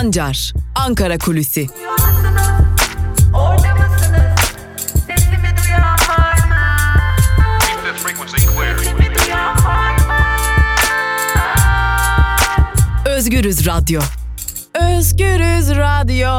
Sancar, Ankara Kulüsi. Özgürüz Radyo. Özgürüz Radyo.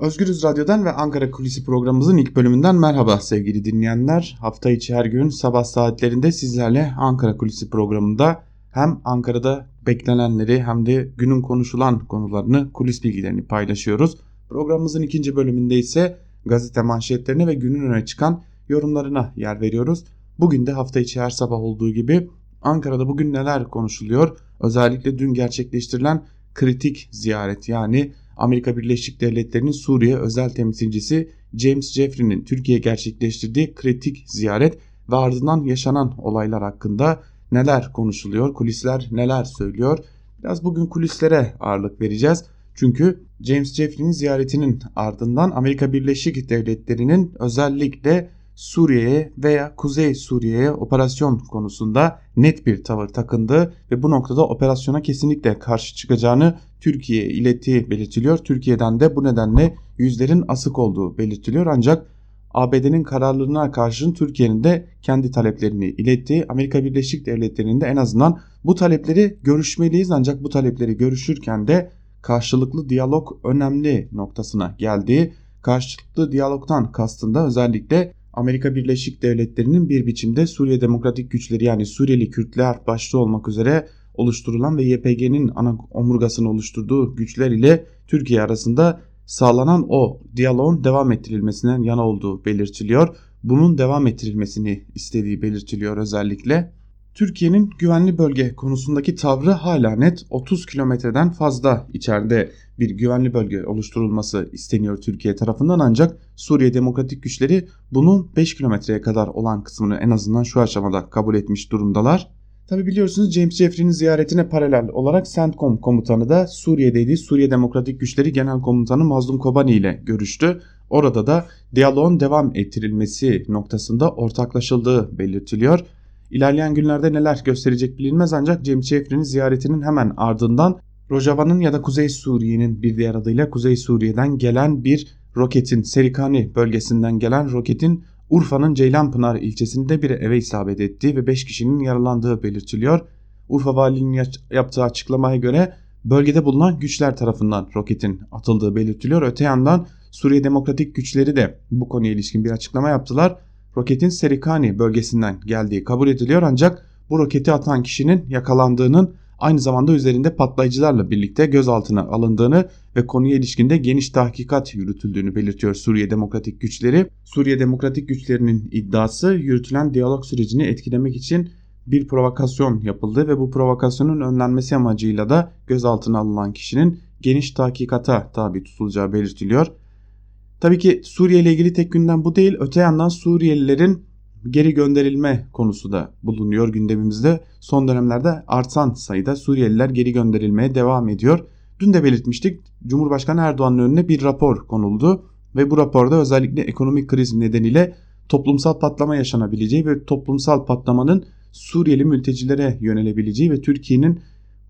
Özgürüz Radyo'dan ve Ankara Kulisi programımızın ilk bölümünden merhaba sevgili dinleyenler. Hafta içi her gün sabah saatlerinde sizlerle Ankara Kulisi programında hem Ankara'da beklenenleri hem de günün konuşulan konularını, kulis bilgilerini paylaşıyoruz. Programımızın ikinci bölümünde ise gazete manşetlerine ve günün öne çıkan yorumlarına yer veriyoruz. Bugün de hafta içi her sabah olduğu gibi Ankara'da bugün neler konuşuluyor? Özellikle dün gerçekleştirilen kritik ziyaret yani Amerika Birleşik Devletleri'nin Suriye özel temsilcisi James Jeffrey'nin Türkiye'ye gerçekleştirdiği kritik ziyaret ve ardından yaşanan olaylar hakkında neler konuşuluyor, kulisler neler söylüyor. Biraz bugün kulislere ağırlık vereceğiz. Çünkü James Jeffrey'nin ziyaretinin ardından Amerika Birleşik Devletleri'nin özellikle Suriye'ye veya Kuzey Suriye'ye operasyon konusunda net bir tavır takındı ve bu noktada operasyona kesinlikle karşı çıkacağını Türkiye'ye ilettiği belirtiliyor. Türkiye'den de bu nedenle yüzlerin asık olduğu belirtiliyor ancak ABD'nin kararlılığına karşın Türkiye'nin de kendi taleplerini iletti. Amerika Birleşik Devletleri'nin de en azından bu talepleri görüşmeliyiz ancak bu talepleri görüşürken de karşılıklı diyalog önemli noktasına geldi. Karşılıklı diyalogtan kastında özellikle Amerika Birleşik Devletleri'nin bir biçimde Suriye Demokratik Güçleri yani Suriyeli Kürtler başta olmak üzere oluşturulan ve YPG'nin ana omurgasını oluşturduğu güçler ile Türkiye arasında sağlanan o diyaloğun devam ettirilmesinden yana olduğu belirtiliyor. Bunun devam ettirilmesini istediği belirtiliyor özellikle. Türkiye'nin güvenli bölge konusundaki tavrı hala net 30 kilometreden fazla içeride bir güvenli bölge oluşturulması isteniyor Türkiye tarafından ancak Suriye Demokratik Güçleri bunun 5 kilometreye kadar olan kısmını en azından şu aşamada kabul etmiş durumdalar. Tabi biliyorsunuz James Jeffrey'nin ziyaretine paralel olarak CENTCOM komutanı da Suriye'deydi. Suriye Demokratik Güçleri Genel Komutanı Mazlum Kobani ile görüştü. Orada da diyaloğun devam ettirilmesi noktasında ortaklaşıldığı belirtiliyor. İlerleyen günlerde neler gösterecek bilinmez ancak James Jeffrey'nin ziyaretinin hemen ardından Rojava'nın ya da Kuzey Suriye'nin bir diğer adıyla Kuzey Suriye'den gelen bir roketin Serikani bölgesinden gelen roketin Urfa'nın Ceylanpınar ilçesinde bir eve isabet ettiği ve 5 kişinin yaralandığı belirtiliyor. Urfa valiliğinin yaptığı açıklamaya göre bölgede bulunan güçler tarafından roketin atıldığı belirtiliyor. Öte yandan Suriye Demokratik Güçleri de bu konuya ilişkin bir açıklama yaptılar. Roketin Serikani bölgesinden geldiği kabul ediliyor ancak bu roketi atan kişinin yakalandığının aynı zamanda üzerinde patlayıcılarla birlikte gözaltına alındığını ve konuya ilişkinde geniş tahkikat yürütüldüğünü belirtiyor Suriye Demokratik Güçleri. Suriye Demokratik Güçlerinin iddiası yürütülen diyalog sürecini etkilemek için bir provokasyon yapıldı ve bu provokasyonun önlenmesi amacıyla da gözaltına alınan kişinin geniş tahkikata tabi tutulacağı belirtiliyor. Tabii ki Suriye ile ilgili tek gündem bu değil. Öte yandan Suriyelilerin geri gönderilme konusu da bulunuyor gündemimizde. Son dönemlerde artan sayıda Suriyeliler geri gönderilmeye devam ediyor. Dün de belirtmiştik Cumhurbaşkanı Erdoğan'ın önüne bir rapor konuldu ve bu raporda özellikle ekonomik kriz nedeniyle toplumsal patlama yaşanabileceği ve toplumsal patlamanın Suriyeli mültecilere yönelebileceği ve Türkiye'nin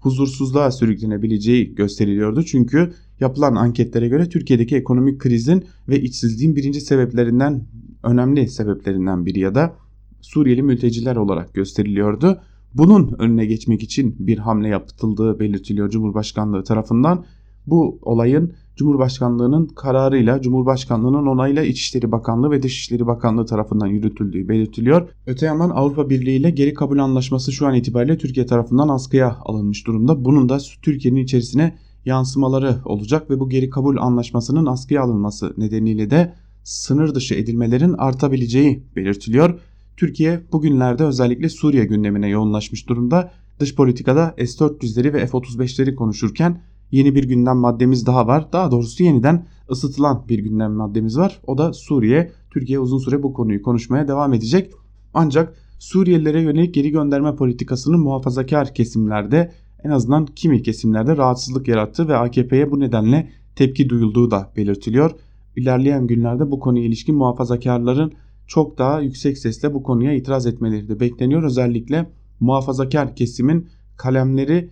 huzursuzluğa sürüklenebileceği gösteriliyordu. Çünkü yapılan anketlere göre Türkiye'deki ekonomik krizin ve içsizliğin birinci sebeplerinden önemli sebeplerinden biri ya da Suriyeli mülteciler olarak gösteriliyordu. Bunun önüne geçmek için bir hamle yapıldığı belirtiliyor Cumhurbaşkanlığı tarafından. Bu olayın Cumhurbaşkanlığının kararıyla, Cumhurbaşkanlığının onayla İçişleri Bakanlığı ve Dışişleri Bakanlığı tarafından yürütüldüğü belirtiliyor. Öte yandan Avrupa Birliği ile geri kabul anlaşması şu an itibariyle Türkiye tarafından askıya alınmış durumda. Bunun da Türkiye'nin içerisine yansımaları olacak ve bu geri kabul anlaşmasının askıya alınması nedeniyle de sınır dışı edilmelerin artabileceği belirtiliyor. Türkiye bugünlerde özellikle Suriye gündemine yoğunlaşmış durumda. Dış politikada S-400'leri ve F-35'leri konuşurken yeni bir gündem maddemiz daha var. Daha doğrusu yeniden ısıtılan bir gündem maddemiz var. O da Suriye. Türkiye uzun süre bu konuyu konuşmaya devam edecek. Ancak Suriyelilere yönelik geri gönderme politikasının muhafazakar kesimlerde en azından kimi kesimlerde rahatsızlık yarattı ve AKP'ye bu nedenle tepki duyulduğu da belirtiliyor. İlerleyen günlerde bu konuya ilişkin muhafazakarların çok daha yüksek sesle bu konuya itiraz etmeleri de bekleniyor. Özellikle muhafazakar kesimin kalemleri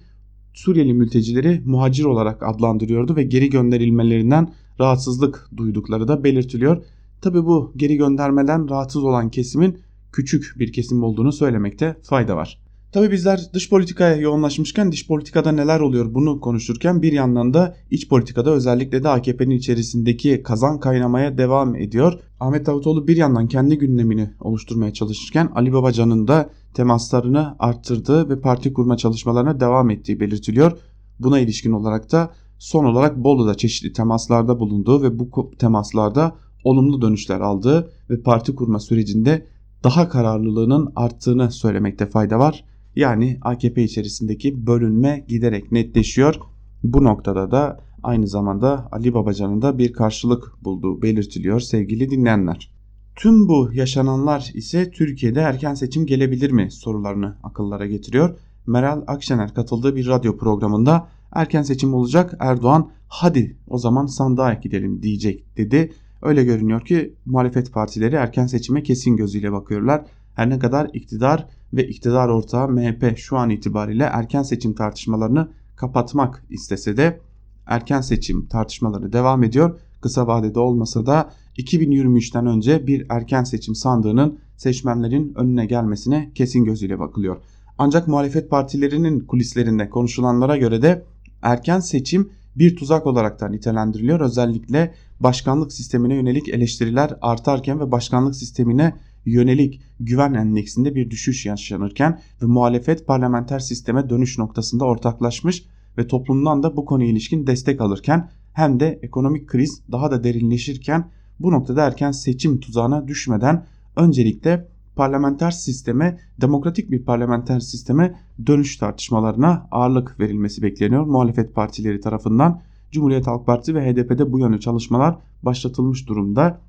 Suriyeli mültecileri muhacir olarak adlandırıyordu ve geri gönderilmelerinden rahatsızlık duydukları da belirtiliyor. Tabi bu geri göndermeden rahatsız olan kesimin küçük bir kesim olduğunu söylemekte fayda var. Tabi bizler dış politikaya yoğunlaşmışken dış politikada neler oluyor bunu konuşurken bir yandan da iç politikada özellikle de AKP'nin içerisindeki kazan kaynamaya devam ediyor. Ahmet Davutoğlu bir yandan kendi gündemini oluşturmaya çalışırken Ali Babacan'ın da temaslarını arttırdığı ve parti kurma çalışmalarına devam ettiği belirtiliyor. Buna ilişkin olarak da son olarak Bolu'da çeşitli temaslarda bulunduğu ve bu temaslarda olumlu dönüşler aldığı ve parti kurma sürecinde daha kararlılığının arttığını söylemekte fayda var. Yani AKP içerisindeki bölünme giderek netleşiyor. Bu noktada da aynı zamanda Ali Babacan'ın da bir karşılık bulduğu belirtiliyor sevgili dinleyenler. Tüm bu yaşananlar ise Türkiye'de erken seçim gelebilir mi sorularını akıllara getiriyor. Meral Akşener katıldığı bir radyo programında erken seçim olacak Erdoğan hadi o zaman sandığa gidelim diyecek dedi. Öyle görünüyor ki muhalefet partileri erken seçime kesin gözüyle bakıyorlar. Her ne kadar iktidar ve iktidar ortağı MHP şu an itibariyle erken seçim tartışmalarını kapatmak istese de erken seçim tartışmaları devam ediyor. Kısa vadede olmasa da 2023'ten önce bir erken seçim sandığının seçmenlerin önüne gelmesine kesin gözüyle bakılıyor. Ancak muhalefet partilerinin kulislerinde konuşulanlara göre de erken seçim bir tuzak olarak nitelendiriliyor. Özellikle başkanlık sistemine yönelik eleştiriler artarken ve başkanlık sistemine yönelik güven endeksinde bir düşüş yaşanırken ve muhalefet parlamenter sisteme dönüş noktasında ortaklaşmış ve toplumdan da bu konuya ilişkin destek alırken hem de ekonomik kriz daha da derinleşirken bu noktada erken seçim tuzağına düşmeden öncelikle parlamenter sisteme, demokratik bir parlamenter sisteme dönüş tartışmalarına ağırlık verilmesi bekleniyor. Muhalefet partileri tarafından Cumhuriyet Halk Partisi ve HDP'de bu yönlü çalışmalar başlatılmış durumda.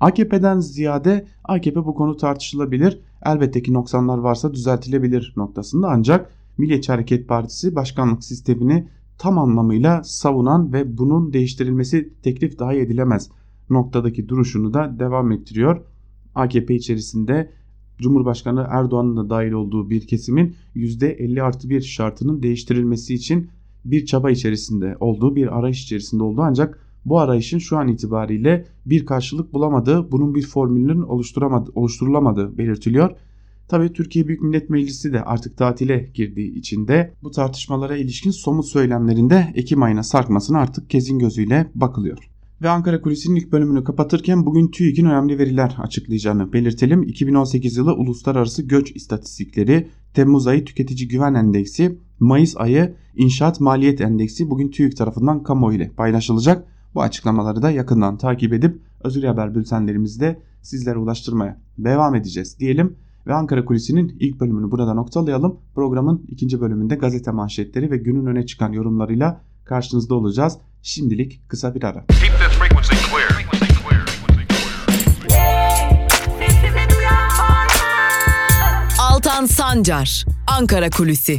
AKP'den ziyade AKP bu konu tartışılabilir. Elbette ki noksanlar varsa düzeltilebilir noktasında ancak Milliyetçi Hareket Partisi başkanlık sistemini tam anlamıyla savunan ve bunun değiştirilmesi teklif dahi edilemez noktadaki duruşunu da devam ettiriyor. AKP içerisinde Cumhurbaşkanı Erdoğan'ın da dahil olduğu bir kesimin %50 artı bir şartının değiştirilmesi için bir çaba içerisinde olduğu bir arayış içerisinde olduğu ancak bu arayışın şu an itibariyle bir karşılık bulamadığı, bunun bir formülünün oluşturulamadığı belirtiliyor. Tabii Türkiye Büyük Millet Meclisi de artık tatile girdiği için de bu tartışmalara ilişkin somut söylemlerinde Ekim ayına sarkmasına artık kezin gözüyle bakılıyor. Ve Ankara Kulisi'nin ilk bölümünü kapatırken bugün TÜİK'in önemli veriler açıklayacağını belirtelim. 2018 yılı uluslararası göç istatistikleri, Temmuz ayı tüketici güven endeksi, Mayıs ayı inşaat maliyet endeksi bugün TÜİK tarafından kamuoyu ile paylaşılacak. Bu açıklamaları da yakından takip edip özür haber bültenlerimizde sizlere ulaştırmaya devam edeceğiz diyelim. Ve Ankara Kulisi'nin ilk bölümünü burada noktalayalım. Programın ikinci bölümünde gazete manşetleri ve günün öne çıkan yorumlarıyla karşınızda olacağız. Şimdilik kısa bir ara. Altan Sancar, Ankara Kulüsi.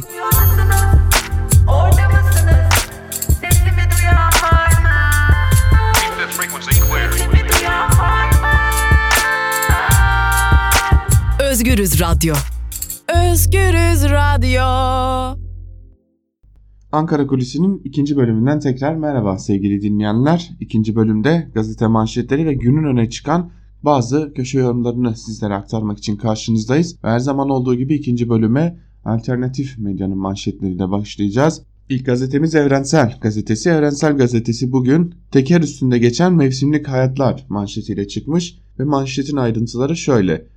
Özgürüz Radyo. Özgürüz Radyo. Ankara Kulisi'nin ikinci bölümünden tekrar merhaba sevgili dinleyenler. İkinci bölümde gazete manşetleri ve günün öne çıkan bazı köşe yorumlarını sizlere aktarmak için karşınızdayız. Her zaman olduğu gibi ikinci bölüme alternatif medyanın manşetleriyle başlayacağız. İlk gazetemiz Evrensel Gazetesi. Evrensel Gazetesi bugün teker üstünde geçen mevsimlik hayatlar manşetiyle çıkmış ve manşetin ayrıntıları şöyle.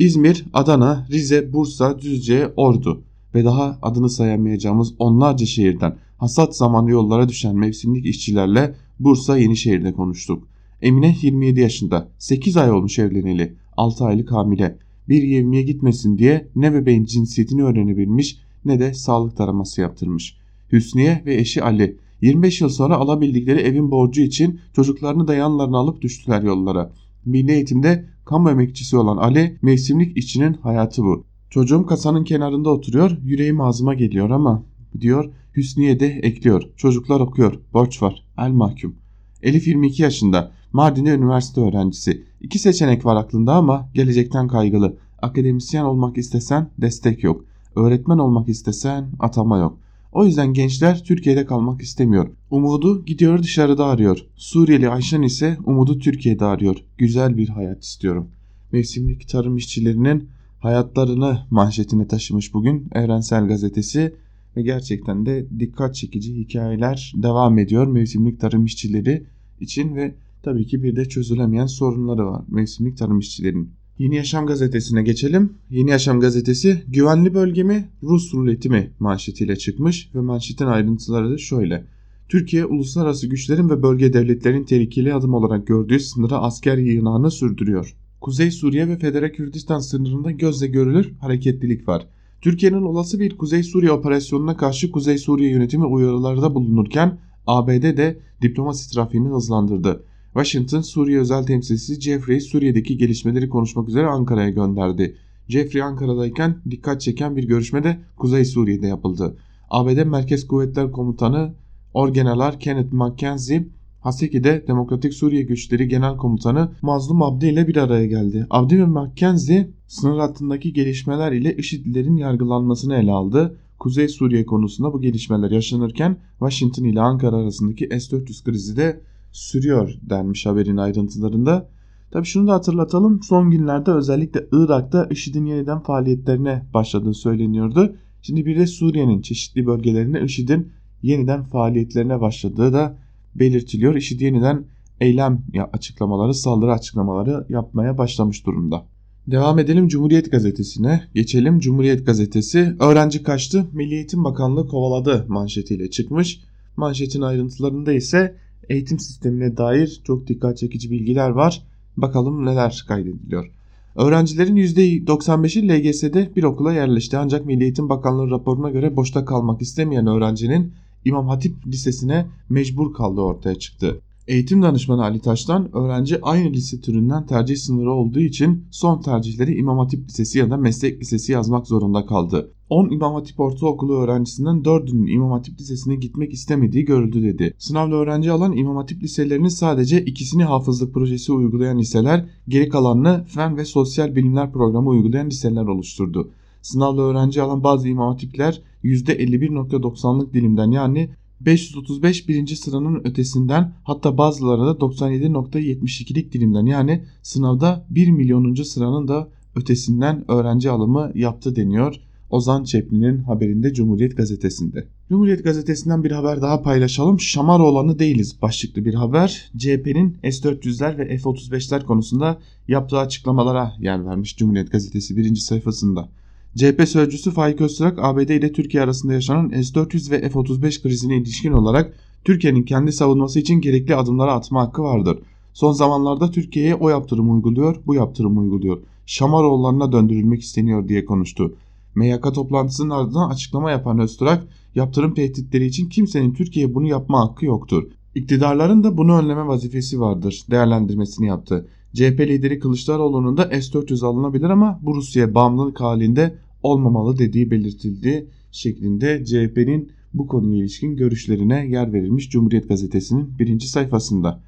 İzmir, Adana, Rize, Bursa, Düzce, Ordu ve daha adını sayamayacağımız onlarca şehirden hasat zamanı yollara düşen mevsimlik işçilerle Bursa Yenişehir'de konuştuk. Emine 27 yaşında, 8 ay olmuş evleneli, 6 aylık hamile. Bir yevmiye gitmesin diye ne bebeğin cinsiyetini öğrenebilmiş ne de sağlık taraması yaptırmış. Hüsniye ve eşi Ali 25 yıl sonra alabildikleri evin borcu için çocuklarını da yanlarına alıp düştüler yollara. Milli eğitimde kamu emekçisi olan Ali mevsimlik işçinin hayatı bu. Çocuğum kasanın kenarında oturuyor yüreğim ağzıma geliyor ama diyor Hüsniye de ekliyor. Çocuklar okuyor borç var el mahkum. Elif 22 yaşında Mardin'de üniversite öğrencisi. İki seçenek var aklında ama gelecekten kaygılı. Akademisyen olmak istesen destek yok. Öğretmen olmak istesen atama yok. O yüzden gençler Türkiye'de kalmak istemiyor. Umudu gidiyor dışarıda arıyor. Suriyeli Ayşen ise umudu Türkiye'de arıyor. Güzel bir hayat istiyorum. Mevsimlik tarım işçilerinin hayatlarını manşetine taşımış bugün Evrensel Gazetesi ve gerçekten de dikkat çekici hikayeler devam ediyor mevsimlik tarım işçileri için ve tabii ki bir de çözülemeyen sorunları var mevsimlik tarım işçilerinin. Yeni Yaşam gazetesine geçelim. Yeni Yaşam gazetesi güvenli bölge mi Rus ruleti mi manşetiyle çıkmış ve manşetin ayrıntıları da şöyle. Türkiye uluslararası güçlerin ve bölge devletlerin tehlikeli adım olarak gördüğü sınıra asker yığınağını sürdürüyor. Kuzey Suriye ve Federe Kürdistan sınırında gözle görülür hareketlilik var. Türkiye'nin olası bir Kuzey Suriye operasyonuna karşı Kuzey Suriye yönetimi uyarılarda bulunurken ABD de diplomasi trafiğini hızlandırdı. Washington Suriye özel temsilcisi Jeffrey Suriye'deki gelişmeleri konuşmak üzere Ankara'ya gönderdi. Jeffrey Ankara'dayken dikkat çeken bir görüşme de Kuzey Suriye'de yapıldı. ABD Merkez Kuvvetler Komutanı Orgeneral Kenneth McKenzie Haseki'de Demokratik Suriye Güçleri Genel Komutanı Mazlum Abdi ile bir araya geldi. Abdi ve McKenzie sınır hattındaki gelişmeler ile IŞİD'lerin yargılanmasını ele aldı. Kuzey Suriye konusunda bu gelişmeler yaşanırken Washington ile Ankara arasındaki S-400 krizi de sürüyor denmiş haberin ayrıntılarında. Tabi şunu da hatırlatalım son günlerde özellikle Irak'ta IŞİD'in yeniden faaliyetlerine başladığı söyleniyordu. Şimdi bir de Suriye'nin çeşitli bölgelerinde IŞİD'in yeniden faaliyetlerine başladığı da belirtiliyor. IŞİD yeniden eylem açıklamaları, saldırı açıklamaları yapmaya başlamış durumda. Devam edelim Cumhuriyet Gazetesi'ne. Geçelim Cumhuriyet Gazetesi. Öğrenci kaçtı, Milli Eğitim Bakanlığı kovaladı manşetiyle çıkmış. Manşetin ayrıntılarında ise eğitim sistemine dair çok dikkat çekici bilgiler var. Bakalım neler kaydediliyor. Öğrencilerin %95'i LGS'de bir okula yerleşti ancak Milli Eğitim Bakanlığı raporuna göre boşta kalmak istemeyen öğrencinin İmam Hatip Lisesi'ne mecbur kaldığı ortaya çıktı. Eğitim danışmanı Ali Taş'tan öğrenci aynı lise türünden tercih sınırı olduğu için son tercihleri İmam Hatip Lisesi ya da Meslek Lisesi yazmak zorunda kaldı. 10 İmam Hatip Ortaokulu öğrencisinden 4'ünün İmam Hatip Lisesi'ne gitmek istemediği görüldü dedi. Sınavda öğrenci alan İmam Hatip liselerinin sadece ikisini hafızlık projesi uygulayan liseler, geri kalanını fen ve sosyal bilimler programı uygulayan liseler oluşturdu. Sınavda öğrenci alan bazı İmam Hatipler %51.90'lık dilimden yani 535 birinci sıranın ötesinden hatta bazıları da 97.72'lik dilimden yani sınavda 1 milyonuncu sıranın da ötesinden öğrenci alımı yaptı deniyor. Ozan Çepli'nin haberinde Cumhuriyet Gazetesi'nde. Cumhuriyet Gazetesi'nden bir haber daha paylaşalım. Şamar olanı değiliz başlıklı bir haber. CHP'nin S-400'ler ve F-35'ler konusunda yaptığı açıklamalara yer vermiş Cumhuriyet Gazetesi birinci sayfasında. CHP sözcüsü Faik Öztürk ABD ile Türkiye arasında yaşanan S-400 ve F-35 krizine ilişkin olarak Türkiye'nin kendi savunması için gerekli adımları atma hakkı vardır. Son zamanlarda Türkiye'ye o yaptırım uyguluyor, bu yaptırım uyguluyor. Şamaroğullarına döndürülmek isteniyor diye konuştu. MYK toplantısının ardından açıklama yapan Öztürk, yaptırım tehditleri için kimsenin Türkiye'ye bunu yapma hakkı yoktur. İktidarların da bunu önleme vazifesi vardır değerlendirmesini yaptı. CHP lideri Kılıçdaroğlu'nun da S-400 alınabilir ama bu Rusya bağımlılık halinde olmamalı dediği belirtildi şeklinde CHP'nin bu konuya ilişkin görüşlerine yer verilmiş Cumhuriyet Gazetesi'nin birinci sayfasında.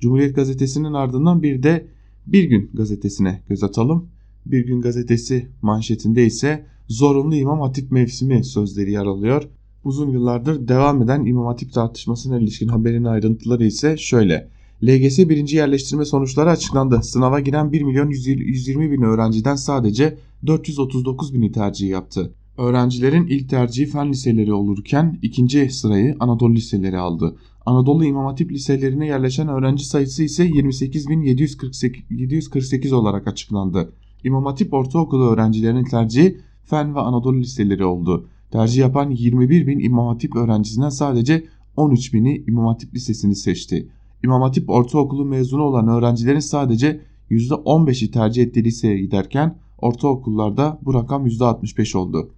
Cumhuriyet Gazetesi'nin ardından bir de Bir Gün gazetesine göz atalım. Bir Gün gazetesi manşetinde ise zorunlu İmam Hatip mevsimi sözleri yer alıyor. Uzun yıllardır devam eden İmam Hatip tartışmasına ilişkin haberin ayrıntıları ise şöyle. LGS birinci yerleştirme sonuçları açıklandı. Sınava giren 1 milyon 120 bin öğrenciden sadece 439 bini tercih yaptı. Öğrencilerin ilk tercihi fen liseleri olurken ikinci sırayı Anadolu liseleri aldı. Anadolu İmam Hatip liselerine yerleşen öğrenci sayısı ise 28.748 olarak açıklandı. İmam Hatip ortaokulu öğrencilerinin tercihi fen ve Anadolu liseleri oldu. Tercih yapan 21 bin İmam Hatip öğrencisinden sadece 13 bini İmam Hatip Lisesi'ni seçti. İmam Hatip Ortaokulu mezunu olan öğrencilerin sadece %15'i tercih ettiği liseye giderken ortaokullarda bu rakam %65 oldu.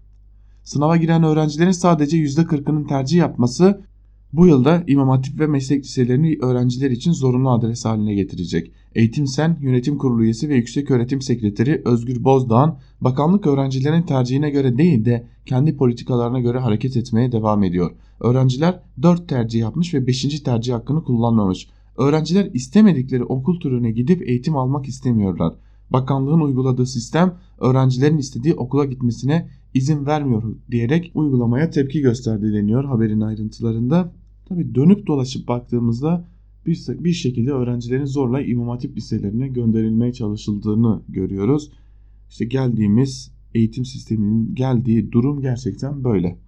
Sınava giren öğrencilerin sadece %40'ının tercih yapması bu yılda İmam Hatip ve meslek liselerini öğrenciler için zorunlu adres haline getirecek. Eğitim Sen Yönetim Kurulu üyesi ve Yüksek Öğretim Sekreteri Özgür Bozdağ'ın bakanlık öğrencilerin tercihine göre değil de kendi politikalarına göre hareket etmeye devam ediyor. Öğrenciler 4 tercih yapmış ve 5. tercih hakkını kullanmamış. Öğrenciler istemedikleri okul türüne gidip eğitim almak istemiyorlar. Bakanlığın uyguladığı sistem öğrencilerin istediği okula gitmesine izin vermiyor diyerek uygulamaya tepki gösterdi deniyor haberin ayrıntılarında. Tabi dönüp dolaşıp baktığımızda bir, bir şekilde öğrencilerin zorla İmam Hatip liselerine gönderilmeye çalışıldığını görüyoruz. İşte geldiğimiz eğitim sisteminin geldiği durum gerçekten böyle.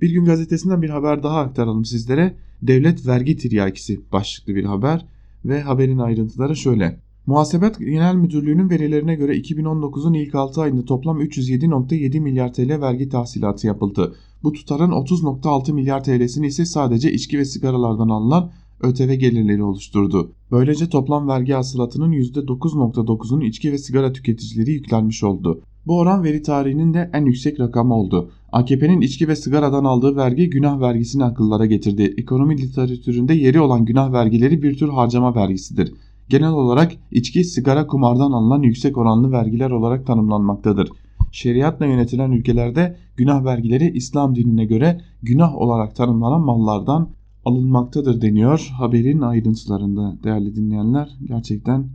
Bir gün gazetesinden bir haber daha aktaralım sizlere. Devlet vergi tiryakisi başlıklı bir haber ve haberin ayrıntıları şöyle. Muhasebet Genel Müdürlüğü'nün verilerine göre 2019'un ilk 6 ayında toplam 307.7 milyar TL vergi tahsilatı yapıldı. Bu tutarın 30.6 milyar TL'sini ise sadece içki ve sigaralardan alınan ÖTV gelirleri oluşturdu. Böylece toplam vergi hasılatının %9.9'unu içki ve sigara tüketicileri yüklenmiş oldu. Bu oran veri tarihinin de en yüksek rakamı oldu. AKP'nin içki ve sigaradan aldığı vergi günah vergisini akıllara getirdi. Ekonomi literatüründe yeri olan günah vergileri bir tür harcama vergisidir. Genel olarak içki, sigara, kumardan alınan yüksek oranlı vergiler olarak tanımlanmaktadır. Şeriatla yönetilen ülkelerde günah vergileri İslam dinine göre günah olarak tanımlanan mallardan alınmaktadır deniyor haberin ayrıntılarında değerli dinleyenler. Gerçekten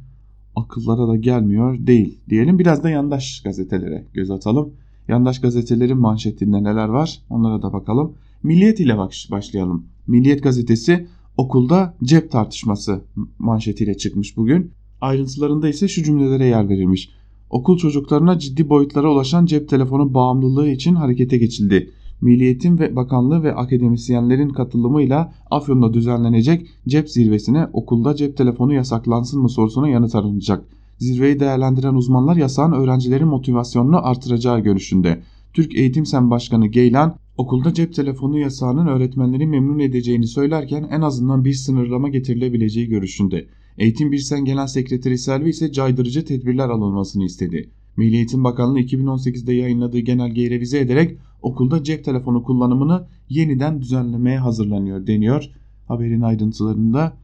akıllara da gelmiyor değil diyelim. Biraz da yandaş gazetelere göz atalım. Yandaş gazetelerin manşetinde neler var onlara da bakalım. Milliyet ile başlayalım. Milliyet gazetesi okulda cep tartışması manşetiyle çıkmış bugün. Ayrıntılarında ise şu cümlelere yer verilmiş. Okul çocuklarına ciddi boyutlara ulaşan cep telefonu bağımlılığı için harekete geçildi. Milliyetin ve Bakanlığı ve akademisyenlerin katılımıyla Afyon'da düzenlenecek cep zirvesine okulda cep telefonu yasaklansın mı sorusuna yanıt aranacak. Zirveyi değerlendiren uzmanlar yasağın öğrencilerin motivasyonunu artıracağı görüşünde. Türk Eğitim Sen Başkanı Geylan, okulda cep telefonu yasağının öğretmenleri memnun edeceğini söylerken en azından bir sınırlama getirilebileceği görüşünde. Eğitim Birsen Genel Sekreteri Selvi ise caydırıcı tedbirler alınmasını istedi. Milli Eğitim Bakanlığı 2018'de yayınladığı genelgeyi revize ederek okulda cep telefonu kullanımını yeniden düzenlemeye hazırlanıyor deniyor haberin ayrıntılarında.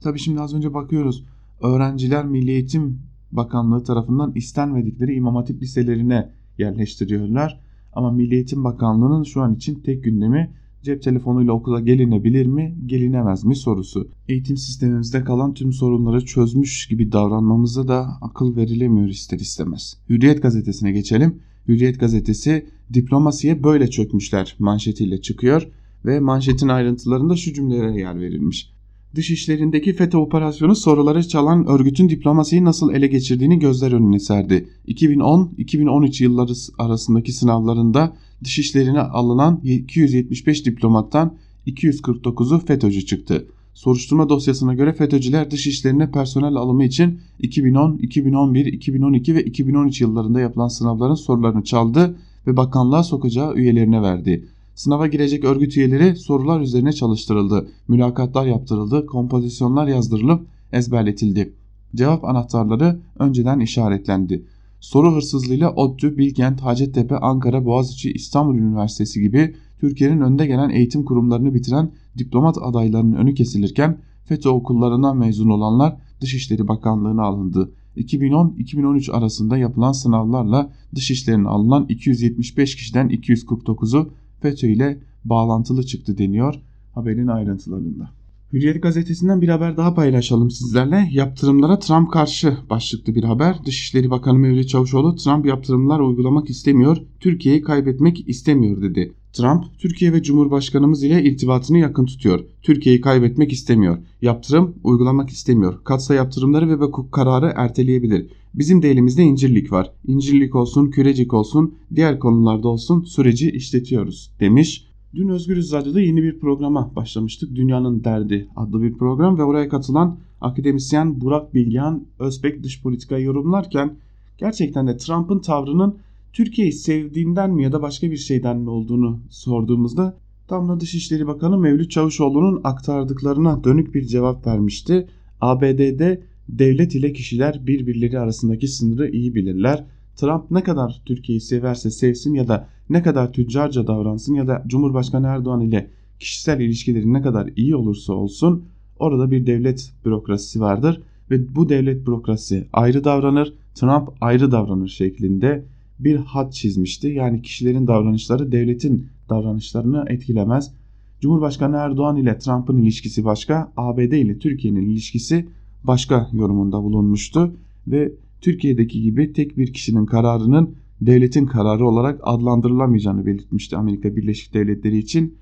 Tabi şimdi az önce bakıyoruz öğrenciler Milli Eğitim Bakanlığı tarafından istenmedikleri İmam Hatip liselerine yerleştiriyorlar. Ama Milli Eğitim Bakanlığı'nın şu an için tek gündemi cep telefonuyla okula gelinebilir mi, gelinemez mi sorusu. Eğitim sistemimizde kalan tüm sorunları çözmüş gibi davranmamıza da akıl verilemiyor ister istemez. Hürriyet gazetesine geçelim. Hürriyet gazetesi diplomasiye böyle çökmüşler manşetiyle çıkıyor ve manşetin ayrıntılarında şu cümlelere yer verilmiş. Dışişlerindeki FETÖ operasyonu soruları çalan örgütün diplomasiyi nasıl ele geçirdiğini gözler önüne serdi. 2010-2013 yılları arasındaki sınavlarında dışişlerine alınan 275 diplomattan 249'u FETÖ'cü çıktı. Soruşturma dosyasına göre FETÖ'cüler dışişlerine personel alımı için 2010, 2011, 2012 ve 2013 yıllarında yapılan sınavların sorularını çaldı ve bakanlığa sokacağı üyelerine verdi. Sınava girecek örgüt üyeleri sorular üzerine çalıştırıldı, mülakatlar yaptırıldı, kompozisyonlar yazdırılıp ezberletildi. Cevap anahtarları önceden işaretlendi. Soru hırsızlığıyla ODTÜ, Bilkent, Hacettepe, Ankara, Boğaziçi, İstanbul Üniversitesi gibi Türkiye'nin önde gelen eğitim kurumlarını bitiren diplomat adaylarının önü kesilirken FETÖ okullarından mezun olanlar Dışişleri Bakanlığı'na alındı. 2010-2013 arasında yapılan sınavlarla dışişlerine alınan 275 kişiden 249'u FETÖ ile bağlantılı çıktı deniyor haberin ayrıntılarında. Hürriyet gazetesinden bir haber daha paylaşalım sizlerle. Yaptırımlara Trump karşı başlıklı bir haber. Dışişleri Bakanı Mevlüt Çavuşoğlu Trump yaptırımlar uygulamak istemiyor, Türkiye'yi kaybetmek istemiyor dedi. Trump, Türkiye ve Cumhurbaşkanımız ile irtibatını yakın tutuyor. Türkiye'yi kaybetmek istemiyor. Yaptırım uygulamak istemiyor. Katsa yaptırımları ve hukuk kararı erteleyebilir. Bizim de elimizde incirlik var. İncirlik olsun, kürecik olsun, diğer konularda olsun süreci işletiyoruz demiş. Dün Özgürüz Radyo'da yeni bir programa başlamıştık. Dünyanın Derdi adlı bir program ve oraya katılan akademisyen Burak Bilgehan Özbek dış politikayı yorumlarken gerçekten de Trump'ın tavrının Türkiye'yi sevdiğinden mi ya da başka bir şeyden mi olduğunu sorduğumuzda tam da Dışişleri Bakanı Mevlüt Çavuşoğlu'nun aktardıklarına dönük bir cevap vermişti. ABD'de devlet ile kişiler birbirleri arasındaki sınırı iyi bilirler. Trump ne kadar Türkiye'yi severse sevsin ya da ne kadar tüccarca davransın ya da Cumhurbaşkanı Erdoğan ile kişisel ilişkileri ne kadar iyi olursa olsun orada bir devlet bürokrasisi vardır ve bu devlet bürokrasisi ayrı davranır, Trump ayrı davranır şeklinde bir hat çizmişti. Yani kişilerin davranışları devletin davranışlarını etkilemez. Cumhurbaşkanı Erdoğan ile Trump'ın ilişkisi başka, ABD ile Türkiye'nin ilişkisi başka yorumunda bulunmuştu ve Türkiye'deki gibi tek bir kişinin kararının devletin kararı olarak adlandırılamayacağını belirtmişti Amerika Birleşik Devletleri için.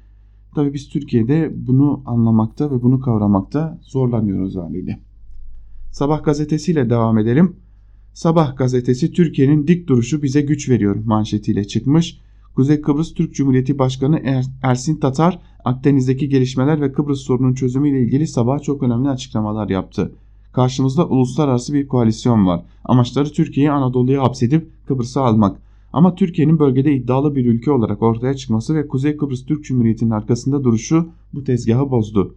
Tabii biz Türkiye'de bunu anlamakta ve bunu kavramakta zorlanıyoruz haliyle. Sabah gazetesiyle devam edelim. Sabah gazetesi Türkiye'nin dik duruşu bize güç veriyor manşetiyle çıkmış. Kuzey Kıbrıs Türk Cumhuriyeti Başkanı er Ersin Tatar Akdeniz'deki gelişmeler ve Kıbrıs sorunun çözümü ile ilgili sabah çok önemli açıklamalar yaptı. Karşımızda uluslararası bir koalisyon var. Amaçları Türkiye'yi Anadolu'ya hapsedip Kıbrıs'ı almak. Ama Türkiye'nin bölgede iddialı bir ülke olarak ortaya çıkması ve Kuzey Kıbrıs Türk Cumhuriyeti'nin arkasında duruşu bu tezgahı bozdu.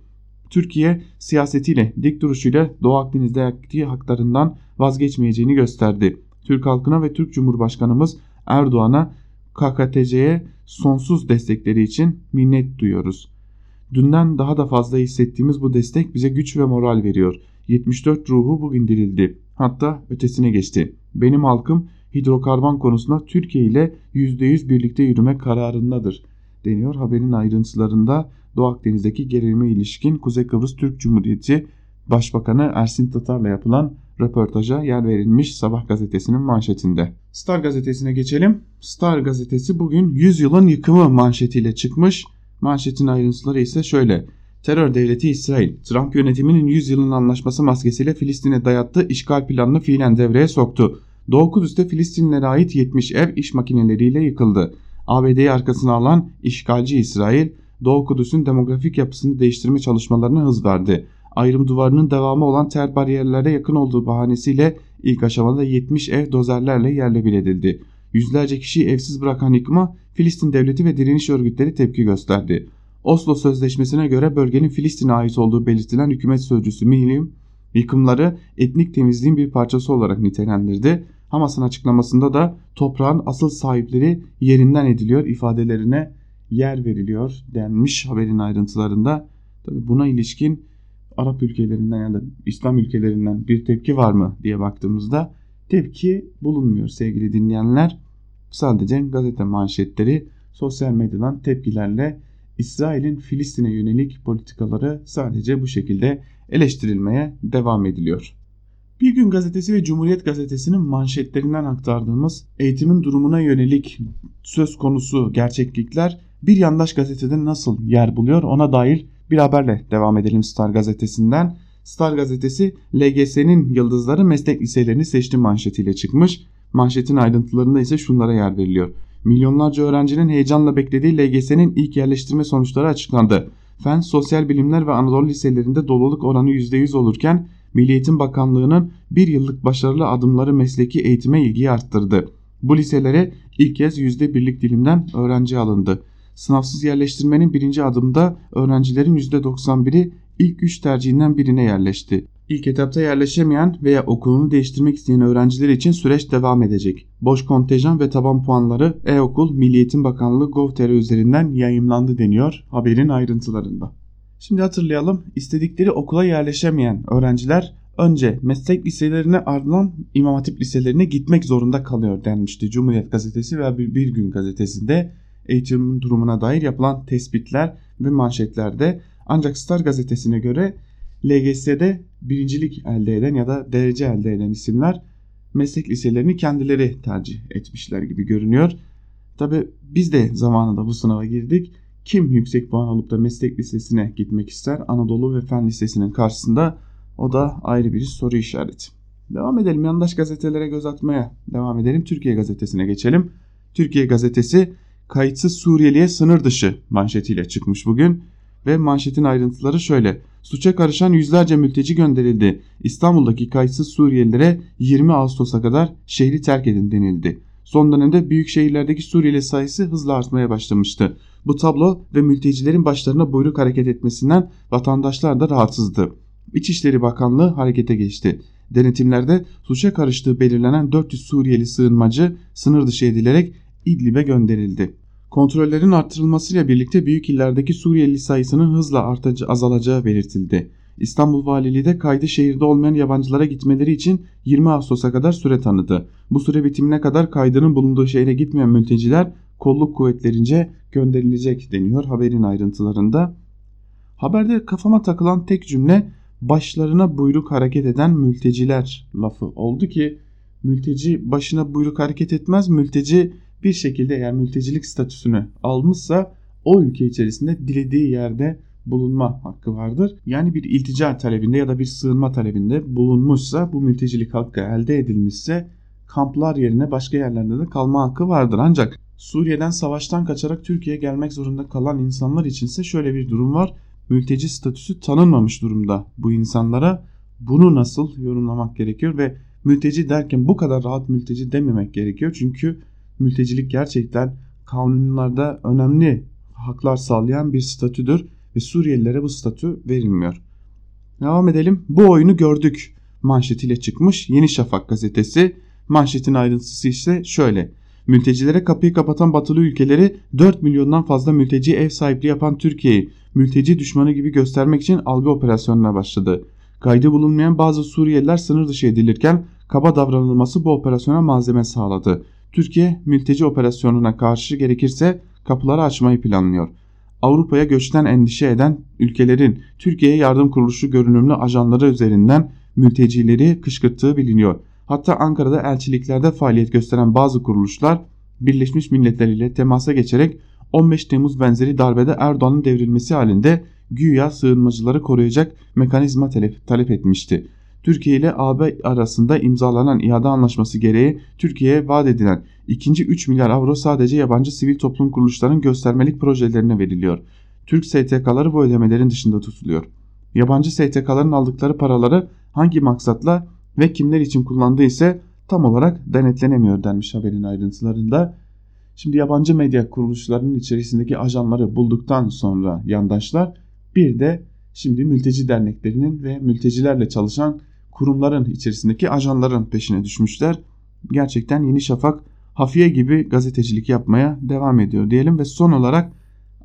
Türkiye siyasetiyle, dik duruşuyla Doğu Akdeniz'de haklarından vazgeçmeyeceğini gösterdi. Türk halkına ve Türk Cumhurbaşkanımız Erdoğan'a KKTC'ye sonsuz destekleri için minnet duyuyoruz. Dünden daha da fazla hissettiğimiz bu destek bize güç ve moral veriyor. 74 ruhu bugün dirildi. Hatta ötesine geçti. Benim halkım hidrokarbon konusunda Türkiye ile %100 birlikte yürüme kararındadır deniyor. Haberin ayrıntılarında Doğu Akdeniz'deki gerilime ilişkin Kuzey Kıbrıs Türk Cumhuriyeti Başbakanı Ersin Tatar'la yapılan röportaja yer verilmiş Sabah gazetesinin manşetinde. Star gazetesine geçelim. Star gazetesi bugün 100 yılın yıkımı manşetiyle çıkmış. Manşetin ayrıntıları ise şöyle. Terör devleti İsrail, Trump yönetiminin 100 yılın anlaşması maskesiyle Filistin'e dayattığı işgal planını fiilen devreye soktu. Doğu Kudüs'te Filistinlilere ait 70 ev iş makineleriyle yıkıldı. ABD'yi arkasına alan işgalci İsrail, Doğu Kudüs'ün demografik yapısını değiştirme çalışmalarına hız verdi. Ayrım duvarının devamı olan ter bariyerlere yakın olduğu bahanesiyle ilk aşamada 70 ev dozerlerle yerle bir edildi. Yüzlerce kişiyi evsiz bırakan yıkıma Filistin devleti ve direniş örgütleri tepki gösterdi. Oslo Sözleşmesi'ne göre bölgenin Filistin'e ait olduğu belirtilen hükümet sözcüsü Mihlim, yıkımları etnik temizliğin bir parçası olarak nitelendirdi. Hamas'ın açıklamasında da toprağın asıl sahipleri yerinden ediliyor ifadelerine yer veriliyor denmiş haberin ayrıntılarında. Tabi buna ilişkin Arap ülkelerinden ya da İslam ülkelerinden bir tepki var mı diye baktığımızda tepki bulunmuyor sevgili dinleyenler. Sadece gazete manşetleri sosyal medyadan tepkilerle İsrail'in Filistin'e yönelik politikaları sadece bu şekilde eleştirilmeye devam ediliyor. Bir gün gazetesi ve Cumhuriyet gazetesinin manşetlerinden aktardığımız eğitimin durumuna yönelik söz konusu gerçeklikler bir yandaş gazetede nasıl yer buluyor ona dair bir haberle devam edelim Star gazetesinden. Star gazetesi LGS'nin yıldızları meslek liselerini seçti manşetiyle çıkmış. Manşetin ayrıntılarında ise şunlara yer veriliyor. Milyonlarca öğrencinin heyecanla beklediği LGS'nin ilk yerleştirme sonuçları açıklandı. Fen, Sosyal Bilimler ve Anadolu liselerinde doluluk oranı %100 olurken Milli Eğitim Bakanlığı'nın bir yıllık başarılı adımları mesleki eğitime ilgiyi arttırdı. Bu liselere ilk kez %1'lik dilimden öğrenci alındı. Sınavsız yerleştirmenin birinci adımda öğrencilerin %91'i ilk 3 tercihinden birine yerleşti. İlk etapta yerleşemeyen veya okulunu değiştirmek isteyen öğrenciler için süreç devam edecek. Boş kontenjan ve taban puanları e-okul Milli Eğitim Bakanlığı Gov.tr üzerinden yayımlandı deniyor haberin ayrıntılarında. Şimdi hatırlayalım istedikleri okula yerleşemeyen öğrenciler önce meslek liselerine ardından İmam Hatip liselerine gitmek zorunda kalıyor denmişti Cumhuriyet Gazetesi veya Bir Gün Gazetesi'nde eğitim durumuna dair yapılan tespitler ve manşetlerde ancak Star gazetesine göre LGS'de birincilik elde eden ya da derece elde eden isimler meslek liselerini kendileri tercih etmişler gibi görünüyor. Tabi biz de zamanında bu sınava girdik. Kim yüksek puan alıp da meslek lisesine gitmek ister? Anadolu ve Fen Lisesi'nin karşısında o da ayrı bir soru işareti. Devam edelim yandaş gazetelere göz atmaya devam edelim. Türkiye gazetesine geçelim. Türkiye gazetesi kayıtsız Suriyeliye sınır dışı manşetiyle çıkmış bugün. Ve manşetin ayrıntıları şöyle. Suça karışan yüzlerce mülteci gönderildi. İstanbul'daki kayıtsız Suriyelilere 20 Ağustos'a kadar şehri terk edin denildi. Son dönemde büyük şehirlerdeki Suriyeli sayısı hızla artmaya başlamıştı. Bu tablo ve mültecilerin başlarına buyruk hareket etmesinden vatandaşlar da rahatsızdı. İçişleri Bakanlığı harekete geçti. Denetimlerde suça karıştığı belirlenen 400 Suriyeli sığınmacı sınır dışı edilerek İdlib'e gönderildi. Kontrollerin artırılmasıyla birlikte büyük illerdeki Suriyeli sayısının hızla artacağı, azalacağı belirtildi. İstanbul Valiliği de kaydı şehirde olmayan yabancılara gitmeleri için 20 Ağustos'a kadar süre tanıdı. Bu süre bitimine kadar kaydının bulunduğu şehre gitmeyen mülteciler kolluk kuvvetlerince gönderilecek deniyor haberin ayrıntılarında. Haberde kafama takılan tek cümle başlarına buyruk hareket eden mülteciler lafı oldu ki mülteci başına buyruk hareket etmez. Mülteci bir şekilde eğer mültecilik statüsünü almışsa o ülke içerisinde dilediği yerde bulunma hakkı vardır. Yani bir iltica talebinde ya da bir sığınma talebinde bulunmuşsa bu mültecilik hakkı elde edilmişse kamplar yerine başka yerlerde de kalma hakkı vardır. Ancak Suriye'den savaştan kaçarak Türkiye'ye gelmek zorunda kalan insanlar içinse şöyle bir durum var. Mülteci statüsü tanınmamış durumda bu insanlara. Bunu nasıl yorumlamak gerekiyor ve mülteci derken bu kadar rahat mülteci dememek gerekiyor. Çünkü mültecilik gerçekten kanunlarda önemli haklar sağlayan bir statüdür ve Suriyelilere bu statü verilmiyor. Devam edelim. Bu oyunu gördük manşetiyle çıkmış Yeni Şafak gazetesi. Manşetin ayrıntısı ise şöyle. Mültecilere kapıyı kapatan batılı ülkeleri 4 milyondan fazla mülteci ev sahipliği yapan Türkiye'yi mülteci düşmanı gibi göstermek için algı operasyonuna başladı. Kaydı bulunmayan bazı Suriyeliler sınır dışı edilirken kaba davranılması bu operasyona malzeme sağladı. Türkiye mülteci operasyonuna karşı gerekirse kapıları açmayı planlıyor. Avrupa'ya göçten endişe eden ülkelerin Türkiye'ye yardım kuruluşu görünümlü ajanları üzerinden mültecileri kışkırttığı biliniyor. Hatta Ankara'da elçiliklerde faaliyet gösteren bazı kuruluşlar Birleşmiş Milletler ile temasa geçerek 15 Temmuz benzeri darbede Erdoğan'ın devrilmesi halinde güya sığınmacıları koruyacak mekanizma talep, talep etmişti. Türkiye ile AB arasında imzalanan iade anlaşması gereği Türkiye'ye vaat edilen ikinci 3 milyar avro sadece yabancı sivil toplum kuruluşlarının göstermelik projelerine veriliyor. Türk STK'ları bu ödemelerin dışında tutuluyor. Yabancı STK'ların aldıkları paraları hangi maksatla ve kimler için kullandığı ise tam olarak denetlenemiyor denmiş haberin ayrıntılarında. Şimdi yabancı medya kuruluşlarının içerisindeki ajanları bulduktan sonra yandaşlar bir de şimdi mülteci derneklerinin ve mültecilerle çalışan kurumların içerisindeki ajanların peşine düşmüşler. Gerçekten Yeni Şafak hafiye gibi gazetecilik yapmaya devam ediyor diyelim ve son olarak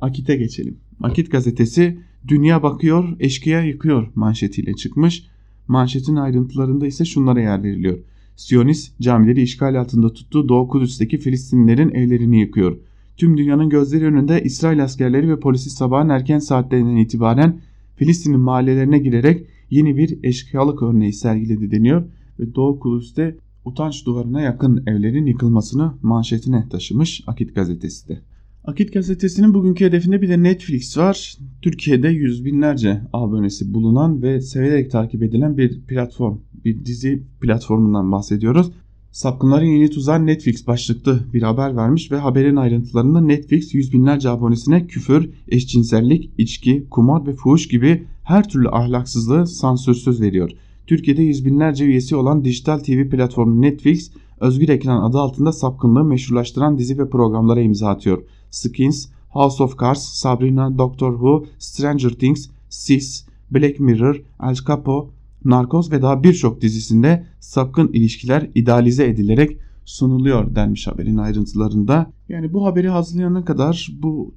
Akit'e geçelim. Akit gazetesi Dünya bakıyor, eşkıya yıkıyor manşetiyle çıkmış. Manşetin ayrıntılarında ise şunlara yer veriliyor. Siyonist camileri işgal altında tuttuğu Doğu Kudüs'teki Filistinlilerin evlerini yıkıyor. Tüm dünyanın gözleri önünde İsrail askerleri ve polisi sabahın erken saatlerinden itibaren Filistin'in mahallelerine girerek yeni bir eşkıyalık örneği sergiledi deniyor ve Doğu Kudüs'te utanç duvarına yakın evlerin yıkılmasını manşetine taşımış Akit gazetesi de. Akit gazetesinin bugünkü hedefinde bir de Netflix var. Türkiye'de yüz binlerce abonesi bulunan ve severek takip edilen bir platform, bir dizi platformundan bahsediyoruz. Sapkınların yeni tuzağı Netflix başlıklı bir haber vermiş ve haberin ayrıntılarında Netflix yüz binlerce abonesine küfür, eşcinsellik, içki, kumar ve fuhuş gibi her türlü ahlaksızlığı sansürsüz veriyor. Türkiye'de yüz binlerce üyesi olan dijital TV platformu Netflix, Özgür Ekran adı altında sapkınlığı meşrulaştıran dizi ve programlara imza atıyor. Skins, House of Cards, Sabrina, Doctor Who, Stranger Things, Sis, Black Mirror, El Capo, Narcos ve daha birçok dizisinde sapkın ilişkiler idealize edilerek sunuluyor denmiş haberin ayrıntılarında. Yani bu haberi hazırlayana kadar bu